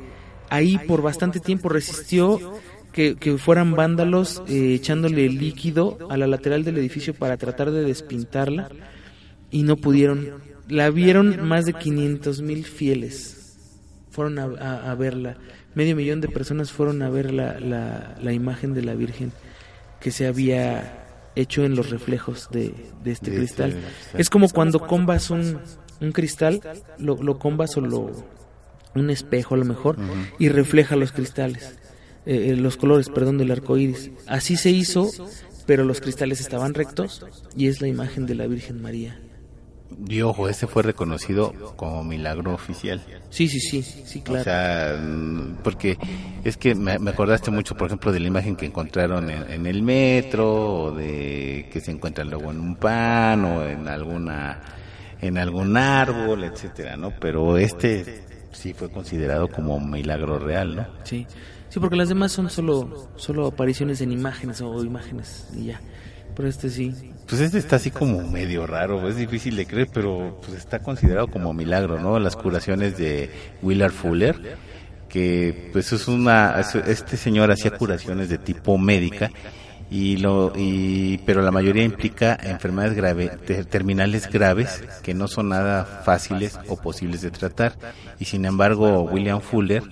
ahí por bastante tiempo, resistió que, que fueran vándalos eh, echándole líquido a la lateral del edificio para tratar de despintarla y no pudieron. La vieron más de 500 mil fieles. Fueron a, a- a verla. Medio millón de personas fueron a ver la, la, la imagen de la Virgen que se había hecho en los reflejos de, de este De cristal. este cristal. Es como cuando combas un, un cristal, lo, lo combas o lo, un espejo a lo mejor, y refleja los cristales, eh, eh, los colores, perdón, del arco iris. Así se hizo, pero los cristales estaban rectos y es la imagen de la Virgen María. Y ojo, este fue reconocido como milagro oficial. Sí, sí, sí, sí, claro. O sea, mm, porque es que me, acordaste mucho, por ejemplo, de la imagen que encontraron en, el metro, o de que se encuentra luego en un pan o en alguna en algún árbol, etcétera, ¿no? Pero este sí fue considerado como un milagro real, ¿no? Sí. Sí, porque las demás son solo solo apariciones en imágenes o imágenes y ya. Pero este sí. Pues este está así como medio raro, es difícil de creer, pero pues está considerado como milagro, ¿no? Las curaciones de Willard Fuller, que pues es una este señor hacía curaciones de tipo médica y lo y pero la mayoría implica enfermedades graves terminales graves que no son nada fáciles o posibles de tratar. Y sin embargo William Fuller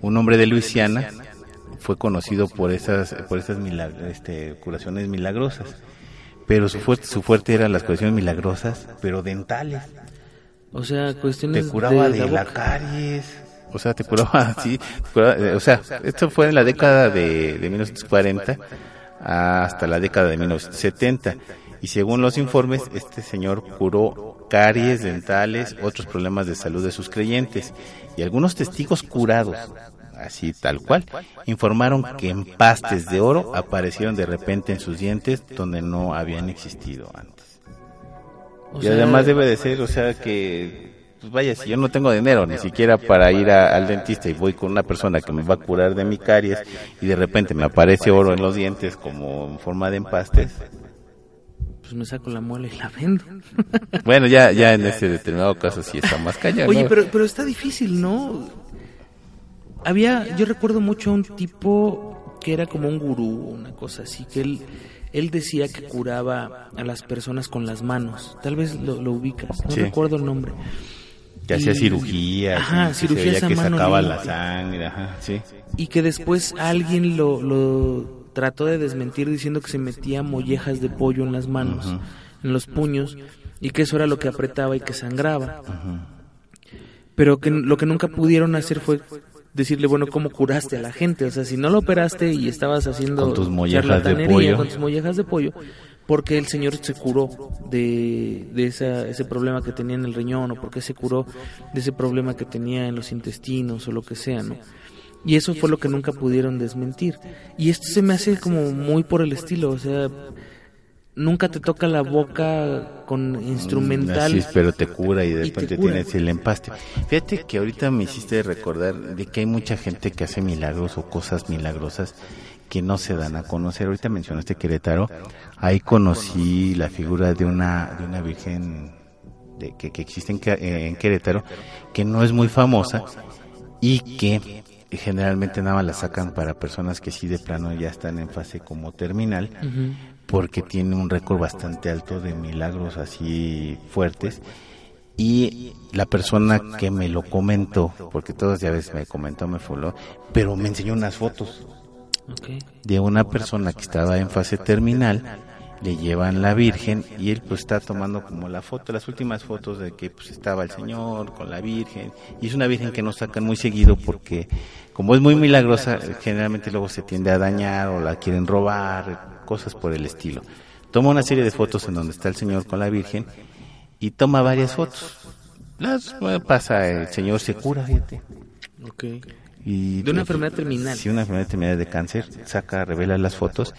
un hombre de Luisiana fue conocido por esas por esas este, curaciones milagrosas. Pero su fuerte su fuerte eran las curaciones milagrosas pero dentales. O sea cuestiones te curaba de, la, caries. O sea te curaba (laughs) así o sea esto fue en la década de, de 1940 hasta la década de 1970. Y según los informes, este señor curó caries dentales, otros problemas de salud de sus creyentes. Y algunos testigos curados, así tal cual, informaron que empastes de oro aparecieron de repente en sus dientes donde no habían existido antes. y además debe de ser, o sea, que pues vaya, si yo no tengo dinero ni siquiera para ir al dentista y voy con una persona que me va a curar de mi caries y de repente me aparece oro en los dientes como en forma de empastes, pues me saco la muela y la vendo. (laughs) Bueno, ya, ya en ese determinado caso sí está más cañón. Oye, pero, pero está difícil, ¿no? Había, yo recuerdo mucho a un tipo que era como un gurú, una cosa así, que él, él decía que curaba a las personas con las manos. Tal vez lo, ubicas, no recuerdo el nombre que hacía cirugía, ajá, cirugías que sacaba la sangre, ajá, sí. Y que después alguien lo, lo trató de desmentir diciendo que se metía mollejas de pollo en las manos, en los puños, y que eso era lo que apretaba y que sangraba. Pero que lo que nunca pudieron hacer fue decirle, bueno, ¿cómo curaste a la gente? O sea, si no lo operaste y estabas haciendo con tus mollejas de pollo, con tus mollejas de pollo, porque el Señor se curó de, de esa, ese problema que tenía en el riñón o porque se curó de ese problema que tenía en los intestinos o lo que sea, ¿no? Y eso fue lo que nunca pudieron desmentir. Y esto se me hace como muy por el estilo, o sea, nunca te toca la boca con instrumental. Así pero te cura y después te, tienes el empaste. Fíjate que ahorita me hiciste recordar de que hay mucha gente que hace milagros o cosas milagrosas que no se dan a conocer. Ahorita mencionaste Querétaro, ahí conocí la figura de una, de una virgen de, que, que existe en, en Querétaro, que no es muy famosa y que generalmente nada más la sacan para personas que sí de plano ya están en fase como terminal, porque tiene un récord bastante alto de milagros así fuertes. Y la persona que me lo comentó, porque todas ya veces me comentó, me foló, pero me enseñó unas fotos de una persona que estaba en fase terminal, le llevan la Virgen y él pues está tomando como la foto, las últimas fotos de que pues estaba el Señor con la Virgen y es una Virgen que no sacan muy seguido porque como es muy milagrosa generalmente luego se tiende a dañar o la quieren robar, cosas por el estilo. Toma una serie de fotos en donde está el Señor con la Virgen y toma varias fotos. Las pasa, el Señor se cura, fíjate. Okay de una pues, enfermedad terminal. Sí, una enfermedad terminal de cáncer. Saca, revela las fotos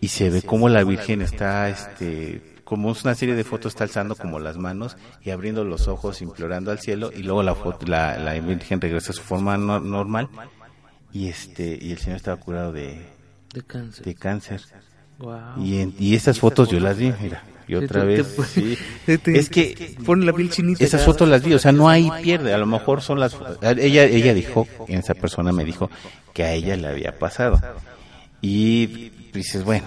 y se ve como la Virgen está, este, como una serie de fotos está alzando como las manos y abriendo los ojos, implorando al cielo y luego la, foto, la, la Virgen regresa a su forma normal y este y el Señor estaba curado de, de cáncer. De cáncer. Y, en, y estas fotos yo las vi, mira y otra vez. sí. (laughs) es que pone la piel chinita. Esas fotos las vi, o sea, no hay pierde. A lo mejor son las. Ella, ella dijo, esa persona me dijo que a ella le había pasado. Y dices, bueno,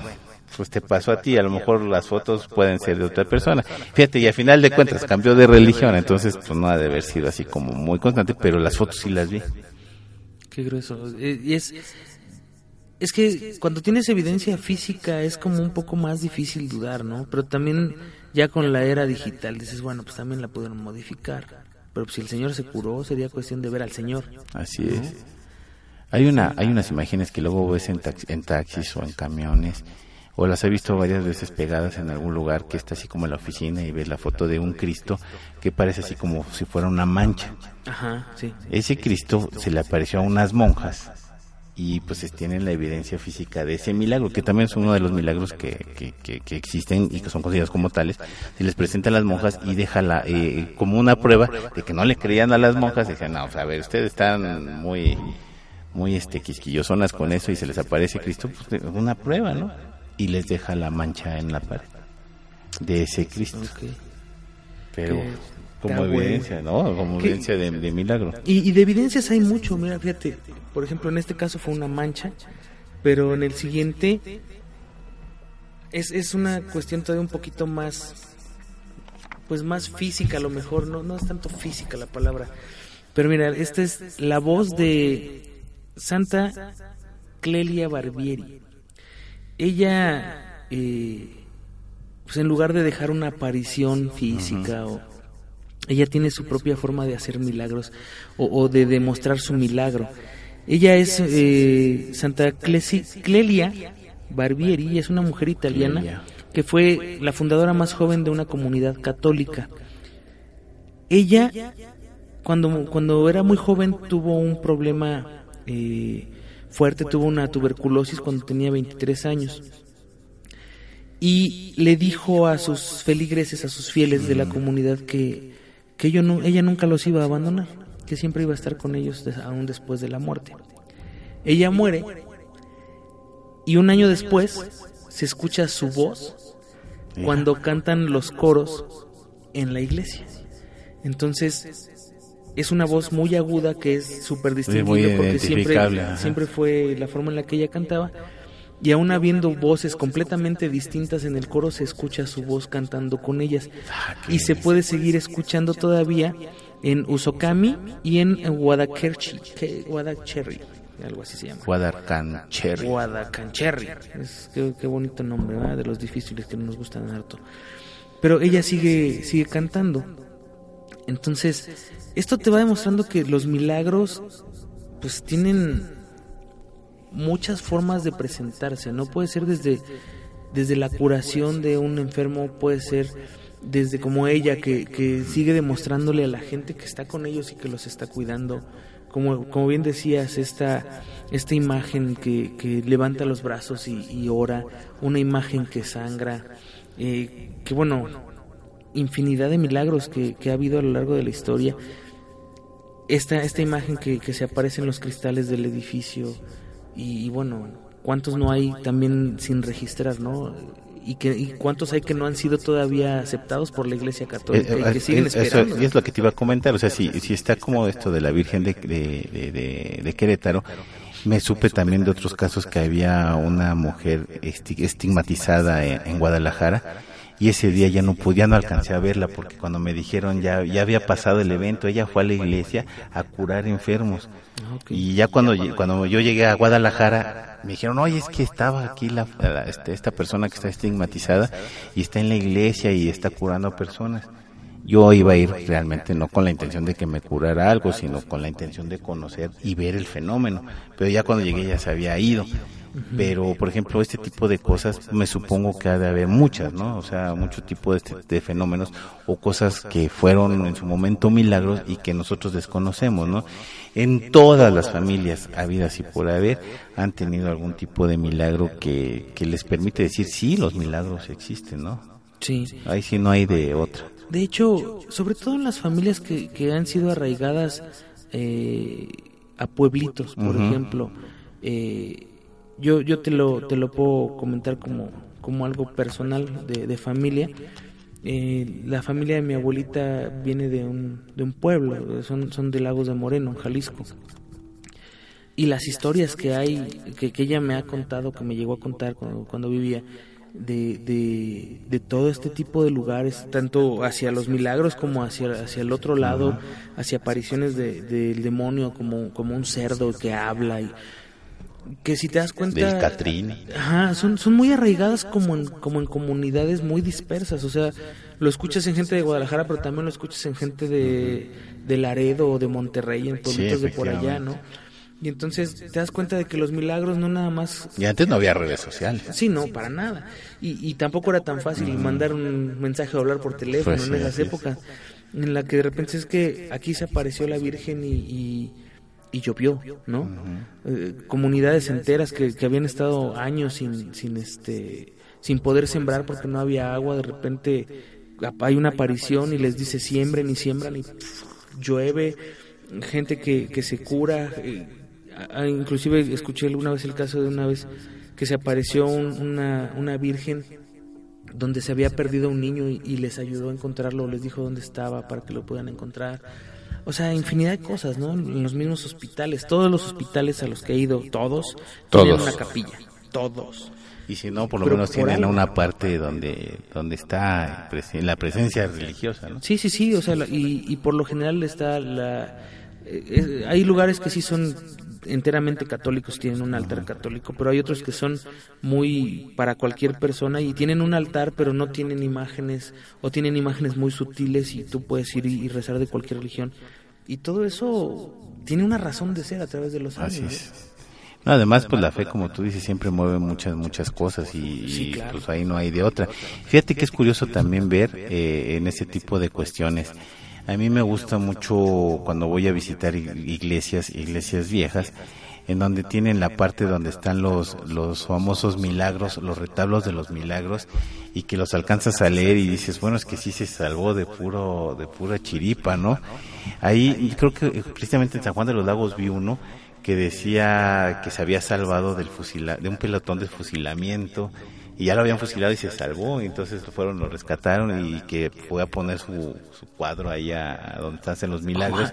pues te pasó a ti, a lo mejor las fotos pueden ser de otra persona. Fíjate, y al final de cuentas cambió de religión, entonces pues no ha de haber sido así como muy constante, pero las fotos sí las vi. Qué grueso. Eh, y es, es que cuando tienes evidencia física es como un poco más difícil dudar, ¿no? Pero también ya con la era digital dices, bueno, pues también la pudieron modificar. pero si el Señor se curó, sería cuestión de ver al Señor. Así es. Hay una, hay unas imágenes que luego ves en, en taxis o en camiones, o las he visto varias veces pegadas en algún lugar que está así como en la oficina y ves la foto de un Cristo que parece así como si fuera una mancha. Ajá, sí. Ese Cristo se le apareció a unas monjas y pues tienen la evidencia física de ese milagro, que también es uno de los milagros que, que, que, existen y que son considerados como tales. Se les presenta a las monjas y deja la, eh, como una prueba de que no le creían a las monjas, decían, no, a ver, ustedes están muy muy este quisquillosonas con eso y se les aparece Cristo, pues una prueba, ¿no? Y les deja la mancha en la pared de ese Cristo. Pero como evidencia, ¿no? Como evidencia de, milagro. Y, de evidencias hay mucho, mira, fíjate, por ejemplo, en este caso fue una mancha, pero en el siguiente es, es una cuestión todavía un poquito más, pues más física a lo mejor, no, no es tanto física la palabra. Pero mira, esta es la voz de Santa Clelia Barbieri. Ella, eh, pues en lugar de dejar una aparición física, o, ella tiene su propia forma de hacer milagros o, de demostrar su milagro. Ella es eh, Santa Clelia Barbieri, es una mujer italiana que fue la fundadora más joven de una comunidad católica. Ella, cuando, cuando era muy joven, tuvo un problema eh, fuerte, tuvo una tuberculosis cuando tenía 23 años. Y le dijo a sus feligreses, a sus fieles de la comunidad, que, que no, ella nunca los iba a abandonar, que siempre iba a estar con ellos aún después de la muerte. Ella muere y un año después se escucha su voz cuando cantan los coros en la iglesia. Entonces es una voz muy aguda que es súper distinguible porque siempre, siempre fue la forma en la que ella cantaba. Y aún habiendo voces completamente distintas en el coro, se escucha su voz cantando con ellas. Ah, y se puede seguir escuchando todavía en Usokami y en Guadacherry, algo así se llama. Guadacancherry. Guadacancherry. Es, qué, qué bonito nombre, de los difíciles que no nos gustan harto. Pero ella sigue, sigue cantando. Entonces, esto te va demostrando que los milagros pues tienen muchas formas de presentarse, no puede ser desde desde la curación de un enfermo, puede ser desde como ella que, que sigue demostrándole a la gente que está con ellos y que los está cuidando. Como, como bien decías, esta, esta imagen que, que levanta los brazos y, ora, una imagen que sangra, eh, que bueno, infinidad de milagros que, que ha habido a lo largo de la historia esta, esta imagen que, que se aparece en los cristales del edificio y, bueno, cuántos no hay también sin registrar, ¿no? Y, que, y cuántos hay que no han sido todavía aceptados por la Iglesia Católica y que eh, siguen esperando. Eso, es lo que te iba a comentar, o sea, si, si está como esto de la Virgen de, de, de, Querétaro, me supe también de otros casos que había una mujer estigmatizada en Guadalajara y ese día ya no podía, no alcancé a verla porque cuando me dijeron ya, ya había pasado el evento, ella fue a la iglesia a curar enfermos. Ah, y ya cuando, cuando yo llegué a Guadalajara, me dijeron, oye, es que estaba aquí la, este, esta persona que está estigmatizada y está en la iglesia y está curando personas. Yo iba a ir realmente no con la intención de que me curara algo, sino con la intención de conocer y ver el fenómeno. Pero ya cuando llegué ya se había ido. Pero, por ejemplo, este tipo de cosas me supongo que ha de haber muchas, ¿no? O sea, mucho tipo de, este, de fenómenos o cosas que fueron en su momento milagros y que nosotros desconocemos, ¿no? En todas las familias habidas y por haber han tenido algún tipo de milagro que, que les permite decir, sí, los milagros existen, ¿no? Sí. Ahí sí no hay de otra. De hecho, sobre todo en las familias que, que han sido arraigadas eh, a pueblitos, por ejemplo, eh, yo, yo te, lo, te lo puedo comentar como, como algo personal de, de familia. Eh, la familia de mi abuelita viene de un, de un pueblo, son, son de Lagos de Moreno, en Jalisco. Y las historias que hay, que, que ella me ha contado, que me llegó a contar cuando, cuando vivía, de, de, de, todo este tipo de lugares, tanto hacia los milagros como hacia, hacia el otro lado, hacia apariciones del de, demonio como, como un cerdo que habla y que si te das cuenta del Catrín ajá, son, son muy arraigadas como en, como en comunidades muy dispersas o sea lo escuchas en gente de Guadalajara, pero también lo escuchas en gente de, de Laredo o de Monterrey, en pueblitos de por allá, ¿no? Y entonces te das cuenta de que los milagros no nada más... Y antes no había redes sociales. Sí, no, para nada. Y, y tampoco era tan fácil mandar un mensaje o hablar por teléfono Pues en sí, esas épocas, en la que de repente es que aquí se apareció la Virgen y, y, y llovió, ¿no? Eh, comunidades enteras que, que habían estado años sin, sin, este, sin poder sembrar porque no había agua, de repente hay una aparición y les dice siembren y siembran y llueve, gente que, que se cura, eh, inclusive escuché alguna vez el caso de una vez que se apareció un- una, una virgen donde se había perdido un niño y, y les ayudó a encontrarlo, les dijo dónde estaba para que lo puedan encontrar. O sea, infinidad de cosas, ¿no? En los mismos hospitales, todos los hospitales a los que he ido, todos, tienen una capilla, todos. Y si no, por lo Pero menos por tienen algo. una parte donde donde está presen- la presencia religiosa, ¿no? Sí, sí, sí, o sea, y, y por lo general está la... eh, eh, hay lugares que sí son enteramente católicos, tienen un altar católico, pero hay otros que son muy para cualquier persona y tienen un altar, pero no tienen imágenes o tienen imágenes muy sutiles y tú puedes ir y, y rezar de cualquier religión. Y todo eso tiene una razón de ser a través de los años. Así es. No, además, pues la fe, como tú dices, siempre mueve muchas, muchas cosas y, Sí, y, claro. pues ahí no hay de otra. Fíjate que es curioso también ver eh, en ese tipo de cuestiones. A mí me gusta mucho cuando voy a visitar ig- iglesias, iglesias viejas, en donde tienen la parte donde están los, los famosos milagros, los retablos de los milagros, y que los alcanzas a leer y dices, bueno, es que sí se salvó de puro, de pura chiripa, ¿no? Ahí creo que eh, precisamente en San Juan de los Lagos vi uno que decía que se había salvado del fusila, de un pelotón de fusilamiento y ya lo habían fusilado y se salvó, y entonces lo fueron, lo rescataron y que fue a poner su, su cuadro ahí a, a donde hacen los milagros.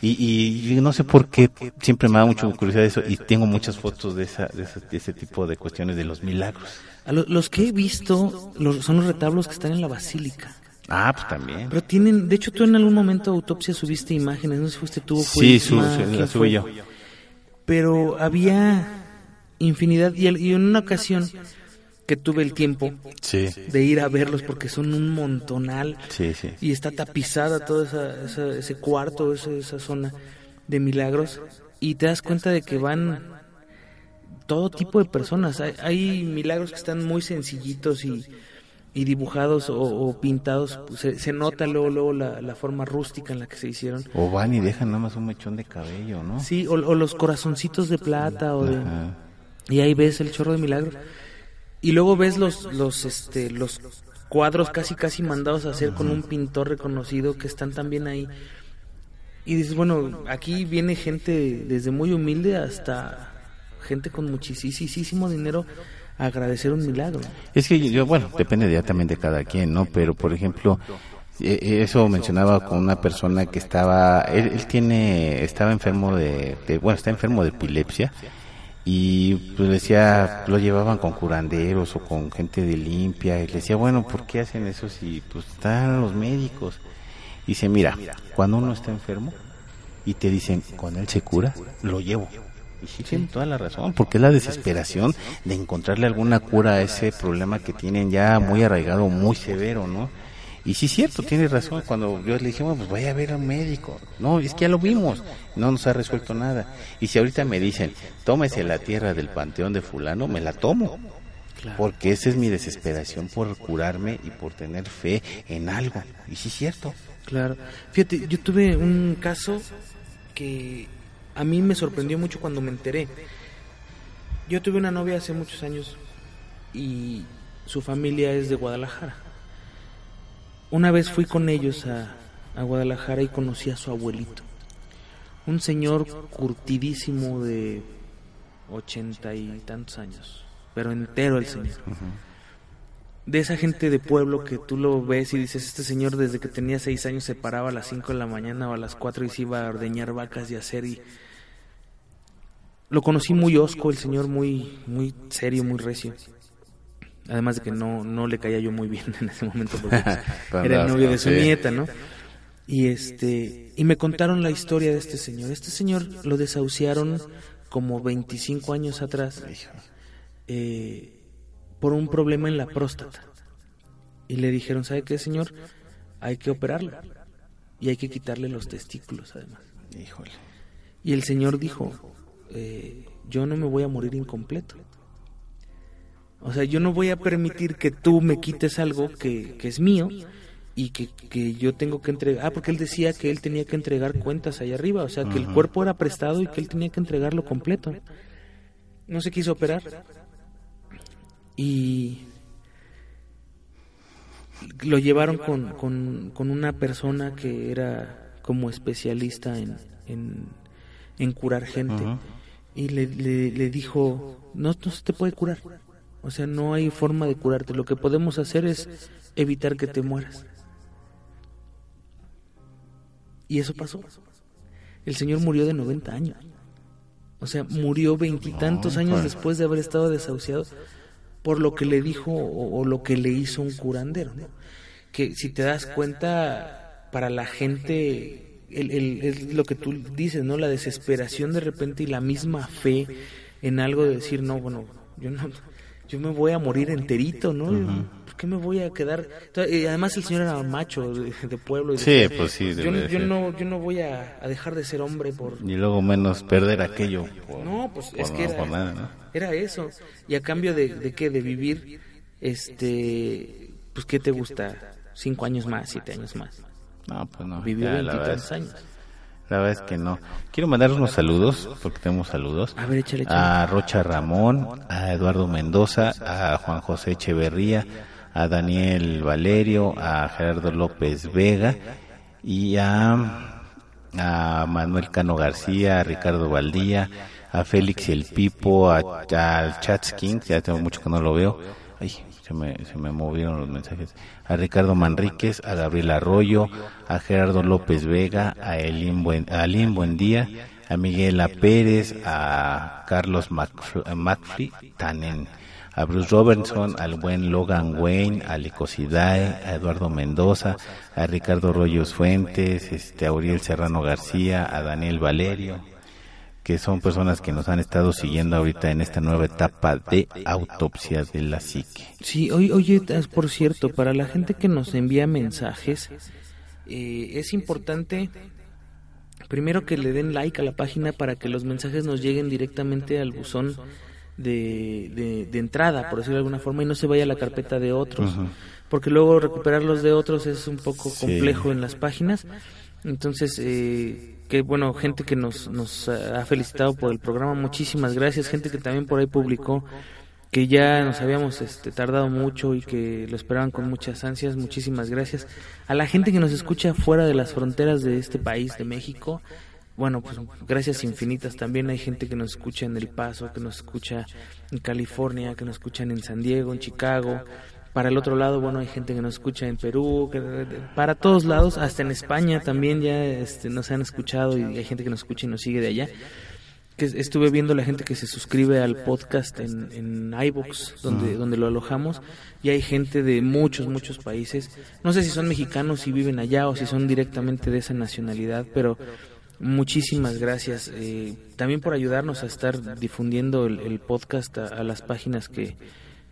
Y, y no sé por qué, siempre me da mucho curiosidad eso y tengo muchas fotos de, esa, de, ese, de ese tipo de cuestiones de los milagros. A lo- los que he visto los- son los retablos que están en la basílica. Ah, pues también. Pero tienen, de hecho tú en algún momento autopsia subiste imágenes, no sé si fuiste tú o fue Sí, su, su- ¿quién la subí yo. Pero había infinidad y en una ocasión que tuve el tiempo Sí, de ir a verlos porque son un montonal sí, sí. y está tapizada todo esa, esa- ese cuarto, esa, esa zona de milagros y te das cuenta de que van todo tipo de personas. Hay, hay milagros que están muy sencillitos y, y dibujados o, o pintados. pues, se, se nota luego, luego la, la forma rústica en la que se hicieron. O van y dejan nada más un mechón de cabello, ¿no? Sí, o, o los corazoncitos de plata o de... Y ahí ves el chorro de milagros. Y luego ves los, los, este, los cuadros casi, casi mandados a hacer con un pintor reconocido que están también ahí. Y dices, bueno, aquí viene gente desde muy humilde hasta gente con muchísimo dinero a agradecer un milagro. Es que yo, bueno, depende ya también de cada quien, ¿no? Pero, por ejemplo, eh, eh, eso mencionaba con una persona que estaba, él, él tiene, estaba enfermo de- bueno, está enfermo de epilepsia y pues decía, lo llevaban con curanderos o con gente de limpia y le decía, bueno, ¿por qué hacen eso si pues están los médicos? Y dice, mira, cuando uno está enfermo y te dicen, con él se cura, lo llevo. Y sí, tienen toda la razón, porque es la desesperación de encontrarle alguna cura a ese problema que tienen ya muy arraigado, muy severo, ¿no? Y sí, cierto, tiene razón. Cuando yo le dije, bueno, pues vaya a ver a un médico. No, es que ya lo vimos, no nos ha resuelto nada. Y si ahorita me dicen, tómese la tierra del panteón de fulano, me la tomo. Porque esa es mi desesperación por curarme y por tener fe en algo. Y sí, cierto. Claro. Fíjate, yo tuve un caso que a mí me sorprendió mucho cuando me enteré. Yo tuve una novia hace muchos años y su familia es de Guadalajara. Una vez fui con ellos a, a Guadalajara y conocí a su abuelito. Un señor curtidísimo de ochenta y tantos años, pero entero el señor de esa gente de pueblo que tú lo ves y dices, este señor desde que tenía seis años se paraba a las cinco de la mañana o a las cuatro y se iba a ordeñar vacas y hacer y... Lo conocí muy osco, el señor muy, muy serio, muy recio. Además de que no, no le caía yo muy bien en ese momento porque (laughs) era el novio de su nieta, ¿no? Y este, y me contaron la historia de este señor. Este señor lo desahuciaron como 25 años atrás. eh, por un problema en la próstata. y le dijeron, ¿sabe qué, señor? Hay que operarlo y hay que quitarle los testículos, además. Híjole. Y el señor dijo, eh, yo no me voy a morir incompleto. O sea, yo no voy a permitir que tú me quites algo que, que es mío y que, que, yo tengo que entregar. Ah, porque él decía que él tenía que entregar cuentas allá arriba, o sea, que el cuerpo era prestado y que él tenía que entregarlo completo. No se quiso operar. Y lo llevaron con, con, con una persona que era como especialista en, en, curar gente. Y le, le, dijo, no, no se te puede curar. O sea, no hay forma de curarte. Lo que podemos hacer es evitar que te mueras. Y eso pasó. El señor murió de 90 años. O sea, murió veintitantos años después de haber estado desahuciado por lo que le dijo o, lo que le hizo un curandero. Que si te das cuenta, para la gente, el, es lo que tú dices, ¿no? La desesperación de repente y la misma fe en algo de decir, no, bueno, yo no, yo me voy a morir enterito, ¿no? ¿Por qué me voy a quedar? Y además el señor era macho de, pueblo. Y sí, pues sí. Yo, yo no, yo no voy a, dejar de ser hombre por... Y luego menos perder aquello. no, pues es que era, era eso. Y a cambio de, de qué, de vivir, este, pues ¿qué te gusta? Cinco años más, siete años más. No, pues no. Vivió veintitantos años. La verdad es que no. Quiero mandar unos saludos, porque tenemos saludos. A ver, échale, A Rocha Ramón, a Eduardo Mendoza, a Juan José Echeverría, a Daniel Valerio, a Gerardo López Vega y a, a Manuel Cano García, a Ricardo Valdía, a Félix el Pipo, a, al Chatsking, ya tengo mucho que no lo veo. Ay, se me, se me movieron los mensajes, a Ricardo Manríquez, a Gabriel Arroyo, a Gerardo López Vega, a Elín Buen, a Buendía, a Miguel A. Pérez, a Carlos McFly Tanen, a Bruce Robertson, al buen Logan Wayne, a Licosidae, a Eduardo Mendoza, a Ricardo Rollos Fuentes, este, a Uriel Serrano García, a Daniel Valerio, que son personas que nos han estado siguiendo ahorita en esta nueva etapa de autopsia de la psique. Sí, oye, por cierto, para la gente que nos envía mensajes, eh, es importante primero que le den like a la página para que los mensajes nos lleguen directamente al buzón de, de, entrada, por decirlo de alguna forma, y no se vaya a la carpeta de otros, porque luego recuperar los de otros es un poco complejo en las páginas. Entonces, eh, que bueno, gente que nos, nos ha felicitado por el programa, muchísimas gracias, gente que también por ahí publicó que ya nos habíamos este, tardado mucho y que lo esperaban con muchas ansias, muchísimas gracias. A la gente que nos escucha fuera de las fronteras de este país, de México, bueno, pues gracias infinitas. También hay gente que nos escucha en El Paso, que nos escucha en California, que nos escuchan en San Diego, en Chicago, para el otro lado, bueno, hay gente que nos escucha en Perú, para todos lados, hasta en España también ya este, nos han escuchado y hay gente que nos escucha y nos sigue de allá. Que estuve viendo la gente que se suscribe al podcast en, en iBox, donde, donde lo alojamos, y hay gente de muchos, muchos países. No sé si son mexicanos y viven allá o si son directamente de esa nacionalidad, pero muchísimas gracias eh, también por ayudarnos a estar difundiendo el, podcast a las páginas que,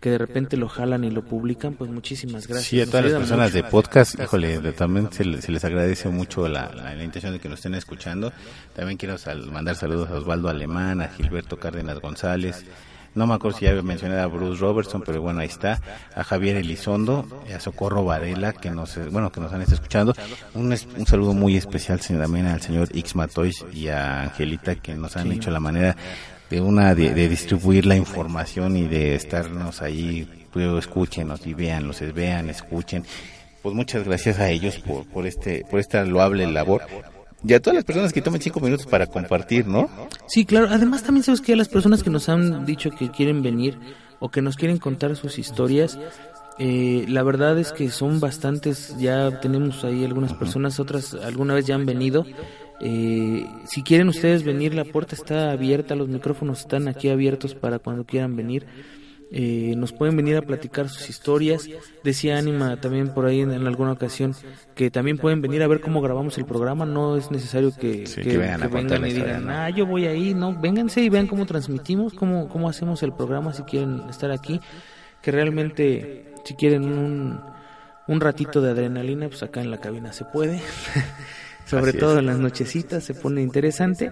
que de repente lo jalan y lo publican, pues muchísimas gracias. Sí, a todas las personas de podcast, híjole, también se, les agradece mucho la, la, intención de que nos estén escuchando. También quiero mandar saludos a Osvaldo Alemán, a Gilberto Cárdenas González. No me acuerdo si ya mencioné a Bruce Robertson, pero bueno, ahí está. A Javier Elizondo, a Socorro Varela, que nos, bueno, que nos han estado escuchando. Un, un saludo muy especial también al señor X Matois y a Angelita, que nos han hecho la manera de una de, distribuir la información y de estarnos ahí, pues escúchenos y vean, los vean, escuchen. Pues muchas gracias a ellos por, por este por esta loable labor y a todas las personas que tomen cinco minutos para compartir, ¿no? Sí, claro. Además también sabes que a las personas que nos han dicho que quieren venir o que nos quieren contar sus historias, eh, la verdad es que son bastantes. Ya tenemos ahí algunas personas, otras alguna vez ya han venido eh, si quieren ustedes venir, la puerta está abierta, los micrófonos están aquí abiertos para cuando quieran venir. Eh, nos pueden venir a platicar sus historias. Decía Anima también por ahí en, alguna ocasión que también pueden venir a ver cómo grabamos el programa. No es necesario que, vengan y digan, ah, yo voy ahí. No, vénganse y vean cómo transmitimos, cómo, cómo hacemos el programa si quieren estar aquí. Que realmente, si quieren un un ratito de adrenalina, pues acá en la cabina se puede. (laughs) Sobre todo en las nochecitas se pone interesante.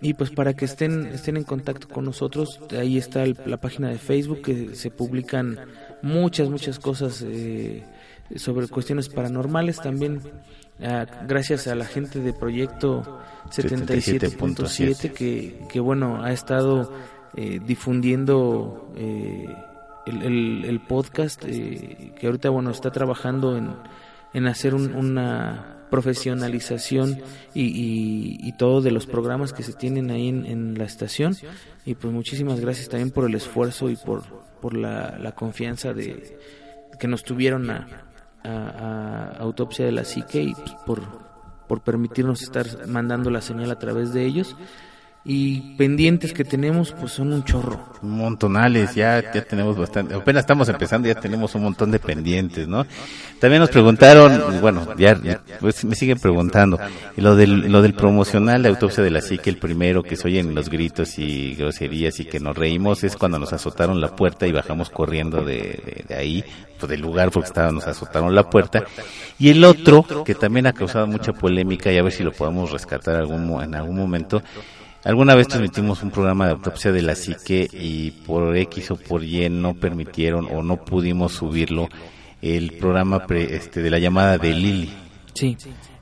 Y pues para que estén, estén en contacto con nosotros, ahí está la página de Facebook que se publican muchas, muchas cosas eh, sobre cuestiones paranormales. También ah, gracias a la gente de Proyecto 77.7 que, que bueno, ha estado eh, difundiendo eh, el, el, podcast, que ahorita bueno está trabajando en, en hacer una profesionalización y, y, todo de los programas que se tienen ahí en, la estación. Y pues muchísimas gracias también por el esfuerzo y por, por la, la confianza de que nos tuvieron a, a, Autopsia de la Psique y por, por permitirnos estar mandando la señal a través de ellos y pendientes que tenemos pues son un chorro. Montonales, ya, ya tenemos bastante, apenas estamos empezando, ya tenemos un montón de pendientes, ¿no? También nos preguntaron, bueno, ya, pues me siguen preguntando, lo del, lo del promocional de autopsia de la psique, el primero que se oyen los gritos y groserías y que nos reímos es cuando nos azotaron la puerta y bajamos corriendo de, de, ahí, pues del lugar porque estaba, nos azotaron la puerta. Y el otro, que también ha causado mucha polémica y a ver si lo podemos rescatar algún, en algún momento, Alguna vez transmitimos un programa de autopsia de la psique y por X o por Y no permitieron o no pudimos subirlo el programa este, de la llamada de Lili. Sí.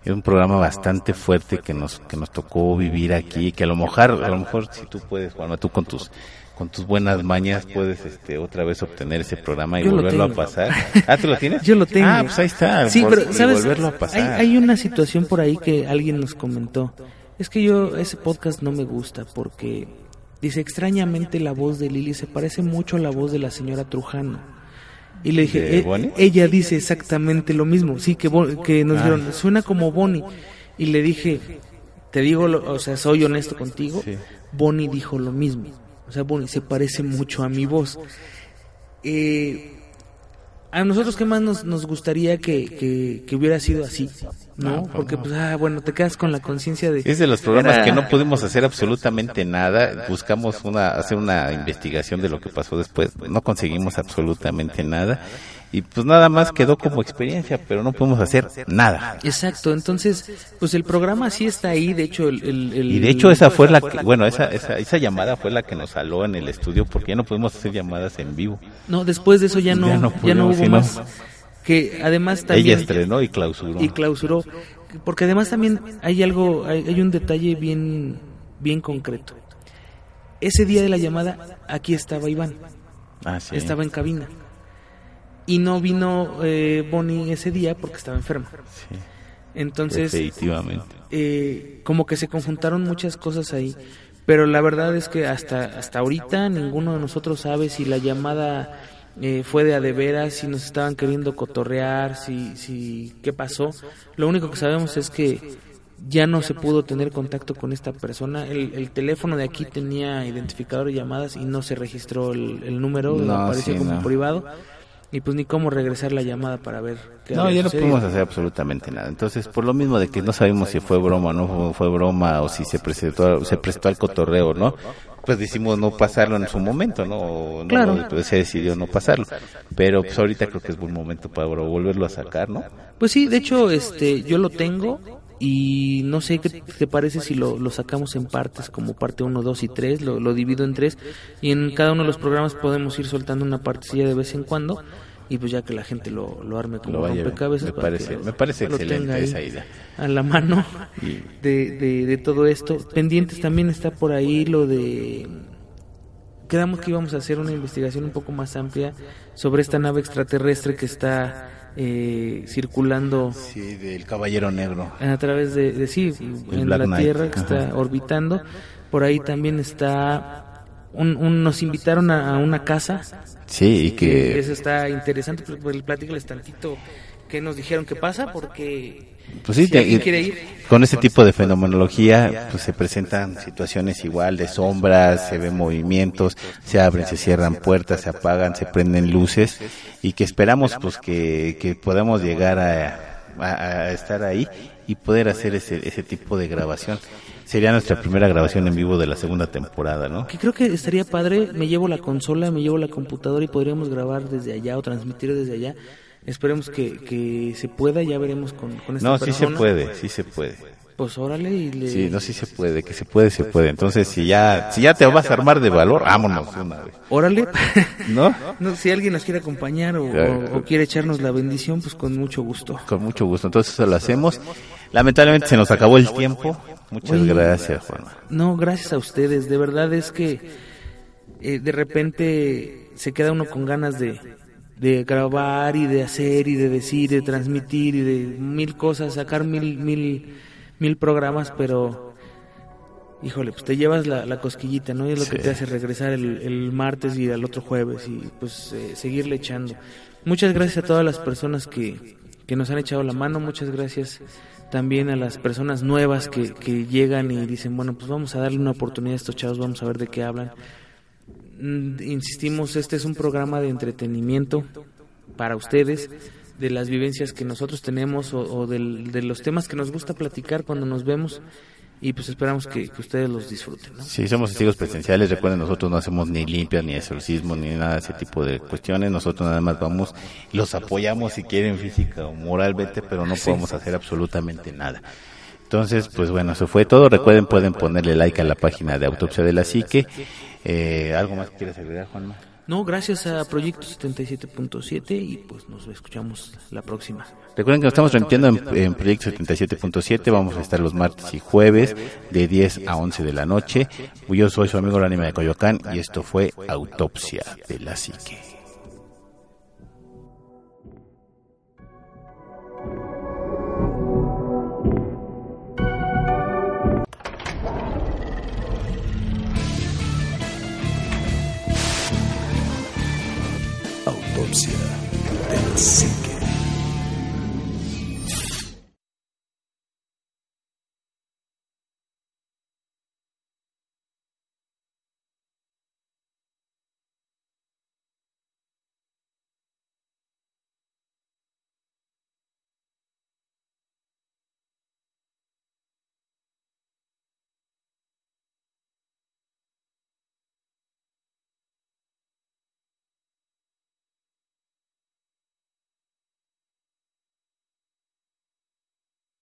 Es un programa bastante fuerte que nos que nos tocó vivir aquí, que a lo mejor a lo mejor si tú puedes, Juanma, tú con tus con tus buenas mañas puedes este otra vez obtener ese programa y volverlo a pasar. Ah, ¿tú lo tienes? Yo lo tengo. Ah, pues ahí está. Sí, pero ¿sabes? Volverlo a pasar. Hay, hay una situación por ahí que alguien nos comentó es que yo ese podcast no me gusta porque dice extrañamente la voz de Lili se parece mucho a la voz de la señora Trujano. Y le dije, e-, ella dice exactamente lo mismo, sí, que, que nos dijeron, ah. suena como Bonnie. Y le dije, te digo, o sea, soy honesto contigo, Bonnie dijo lo mismo. O sea, Bonnie se parece mucho a mi voz. Eh, a nosotros qué más nos, nos gustaría que, que, hubiera sido así, ¿no? Porque pues, ah, bueno, te quedas con la conciencia de... Es de los programas que no pudimos hacer absolutamente nada, buscamos una, hacer una investigación de lo que pasó después, no conseguimos absolutamente nada y pues nada más quedó como experiencia, pero no podemos hacer nada. Exacto, entonces, pues el programa sí está ahí, de hecho el... y de hecho esa fue la que, bueno, esa, esa, esa llamada fue la que nos saló en el estudio porque ya no pudimos hacer llamadas en vivo. No, después de eso ya no, ya no, hubo más. Que además también... Ella estrenó y clausuró. Y clausuró, porque además también hay algo, hay, hay un detalle bien, bien concreto. Ese día de la llamada, aquí estaba Iván. Ah, sí. Estaba en cabina y no vino eh, Bonnie ese día porque estaba enferma. Sí, Entonces. Eh, como que se conjuntaron muchas cosas ahí, pero la verdad es que hasta hasta ahorita ninguno de nosotros sabe si la llamada eh, fue de a de veras, si nos estaban queriendo cotorrear, si si qué pasó. Lo único que sabemos es que ya no se pudo tener contacto con esta persona. El, teléfono de aquí tenía identificador de llamadas y no se registró el, número, no, apareció como privado y pues ni cómo regresar la llamada para ver no ya no pudimos hacer absolutamente nada. Entonces por lo mismo de que no sabemos si fue broma o no fue broma o si se prestó se prestó al cotorreo no pues decimos no pasarlo en su momento no claro. pues, se decidió no pasarlo. Pero pues ahorita creo que es buen momento para volverlo a sacar no pues sí de hecho este yo lo tengo y no sé qué te parece si lo, lo sacamos en partes como parte 1, 2 y 3, lo, lo, divido en tres y en cada uno de los programas podemos ir soltando una partecilla de vez en cuando y pues ya que la gente lo, lo arme como lo rompecabezas. Me parece, me parece excelente esa idea. A la mano de, de, de todo esto. Pendientes también está por ahí lo de quedamos que íbamos a hacer una investigación un poco más amplia sobre esta nave extraterrestre que está eh, circulando sí, del caballero negro. a través de, sí en la tierra que está orbitando. Por ahí también está un, nos invitaron a, una casa. Sí y que eso está interesante pues, platícales tantito qué nos dijeron que pasa porque pues sí, con ese tipo de fenomenología pues se presentan situaciones igual de sombras, se ven movimientos, se abren, se cierran puertas, se apagan, se prenden luces y que esperamos pues que, que podamos llegar a, estar ahí y poder hacer ese, ese tipo de grabación. Sería nuestra primera grabación en vivo de la segunda temporada, ¿no? Que creo que estaría padre, me llevo la consola, me llevo la computadora y podríamos grabar desde allá o transmitir desde allá Esperemos que, que se pueda, ya veremos con, con esta No, sí persona. se puede, sí se puede. Pues órale y le... Sí, no, sí se puede, que se puede, se puede. Entonces, si ya, si ya te vas a armar de valor, vámonos una vez. Órale. (laughs) ¿No? No, si alguien nos quiere acompañar o, Claro. o- o quiere echarnos la bendición, pues con mucho gusto. Con mucho gusto. Entonces, eso lo hacemos. Lamentablemente se nos acabó el tiempo. Muchas Oye. gracias, Juan. No, gracias a ustedes. De verdad es que eh, de repente se queda uno con ganas de, de grabar y de hacer y de decir, de transmitir y de mil cosas, sacar mil, mil, mil programas, pero híjole, pues te llevas la, la cosquillita, ¿no? Y es lo que te hace regresar el, el martes y al otro jueves y pues eh, seguirle echando. Muchas gracias a todas las personas que, que nos han echado la mano, muchas gracias también a las personas nuevas que, que llegan y dicen, bueno, pues vamos a darle una oportunidad a estos chavos, vamos a ver de qué hablan. Mm, Insistimos, este es un programa de entretenimiento para ustedes, de las vivencias que nosotros tenemos o, o del- de los temas que nos gusta platicar cuando nos vemos y pues esperamos que, que ustedes los disfruten. ¿no? Sí, somos testigos presenciales. Recuerden, nosotros no hacemos ni limpias, ni exorcismo, ni nada de ese tipo de cuestiones. Nosotros nada más vamos y los apoyamos si quieren física o moralmente, pero no podemos hacer absolutamente nada. Entonces, pues bueno, eso fue todo. Recuerden, pueden ponerle like a la página de Autopsia de la Psique. Eh, ¿Algo más que quieres agregar, Juanma? No, gracias a Proyecto 77.7 y pues nos escuchamos la próxima. Recuerden que nos estamos transmitiendo en, en Proyecto 77.7. Vamos a estar los martes y jueves de 10 a 11 de la noche. Yo soy su amigo el anime de Coyoacán y esto fue Autopsia de la Psique. Autopsia de la psique.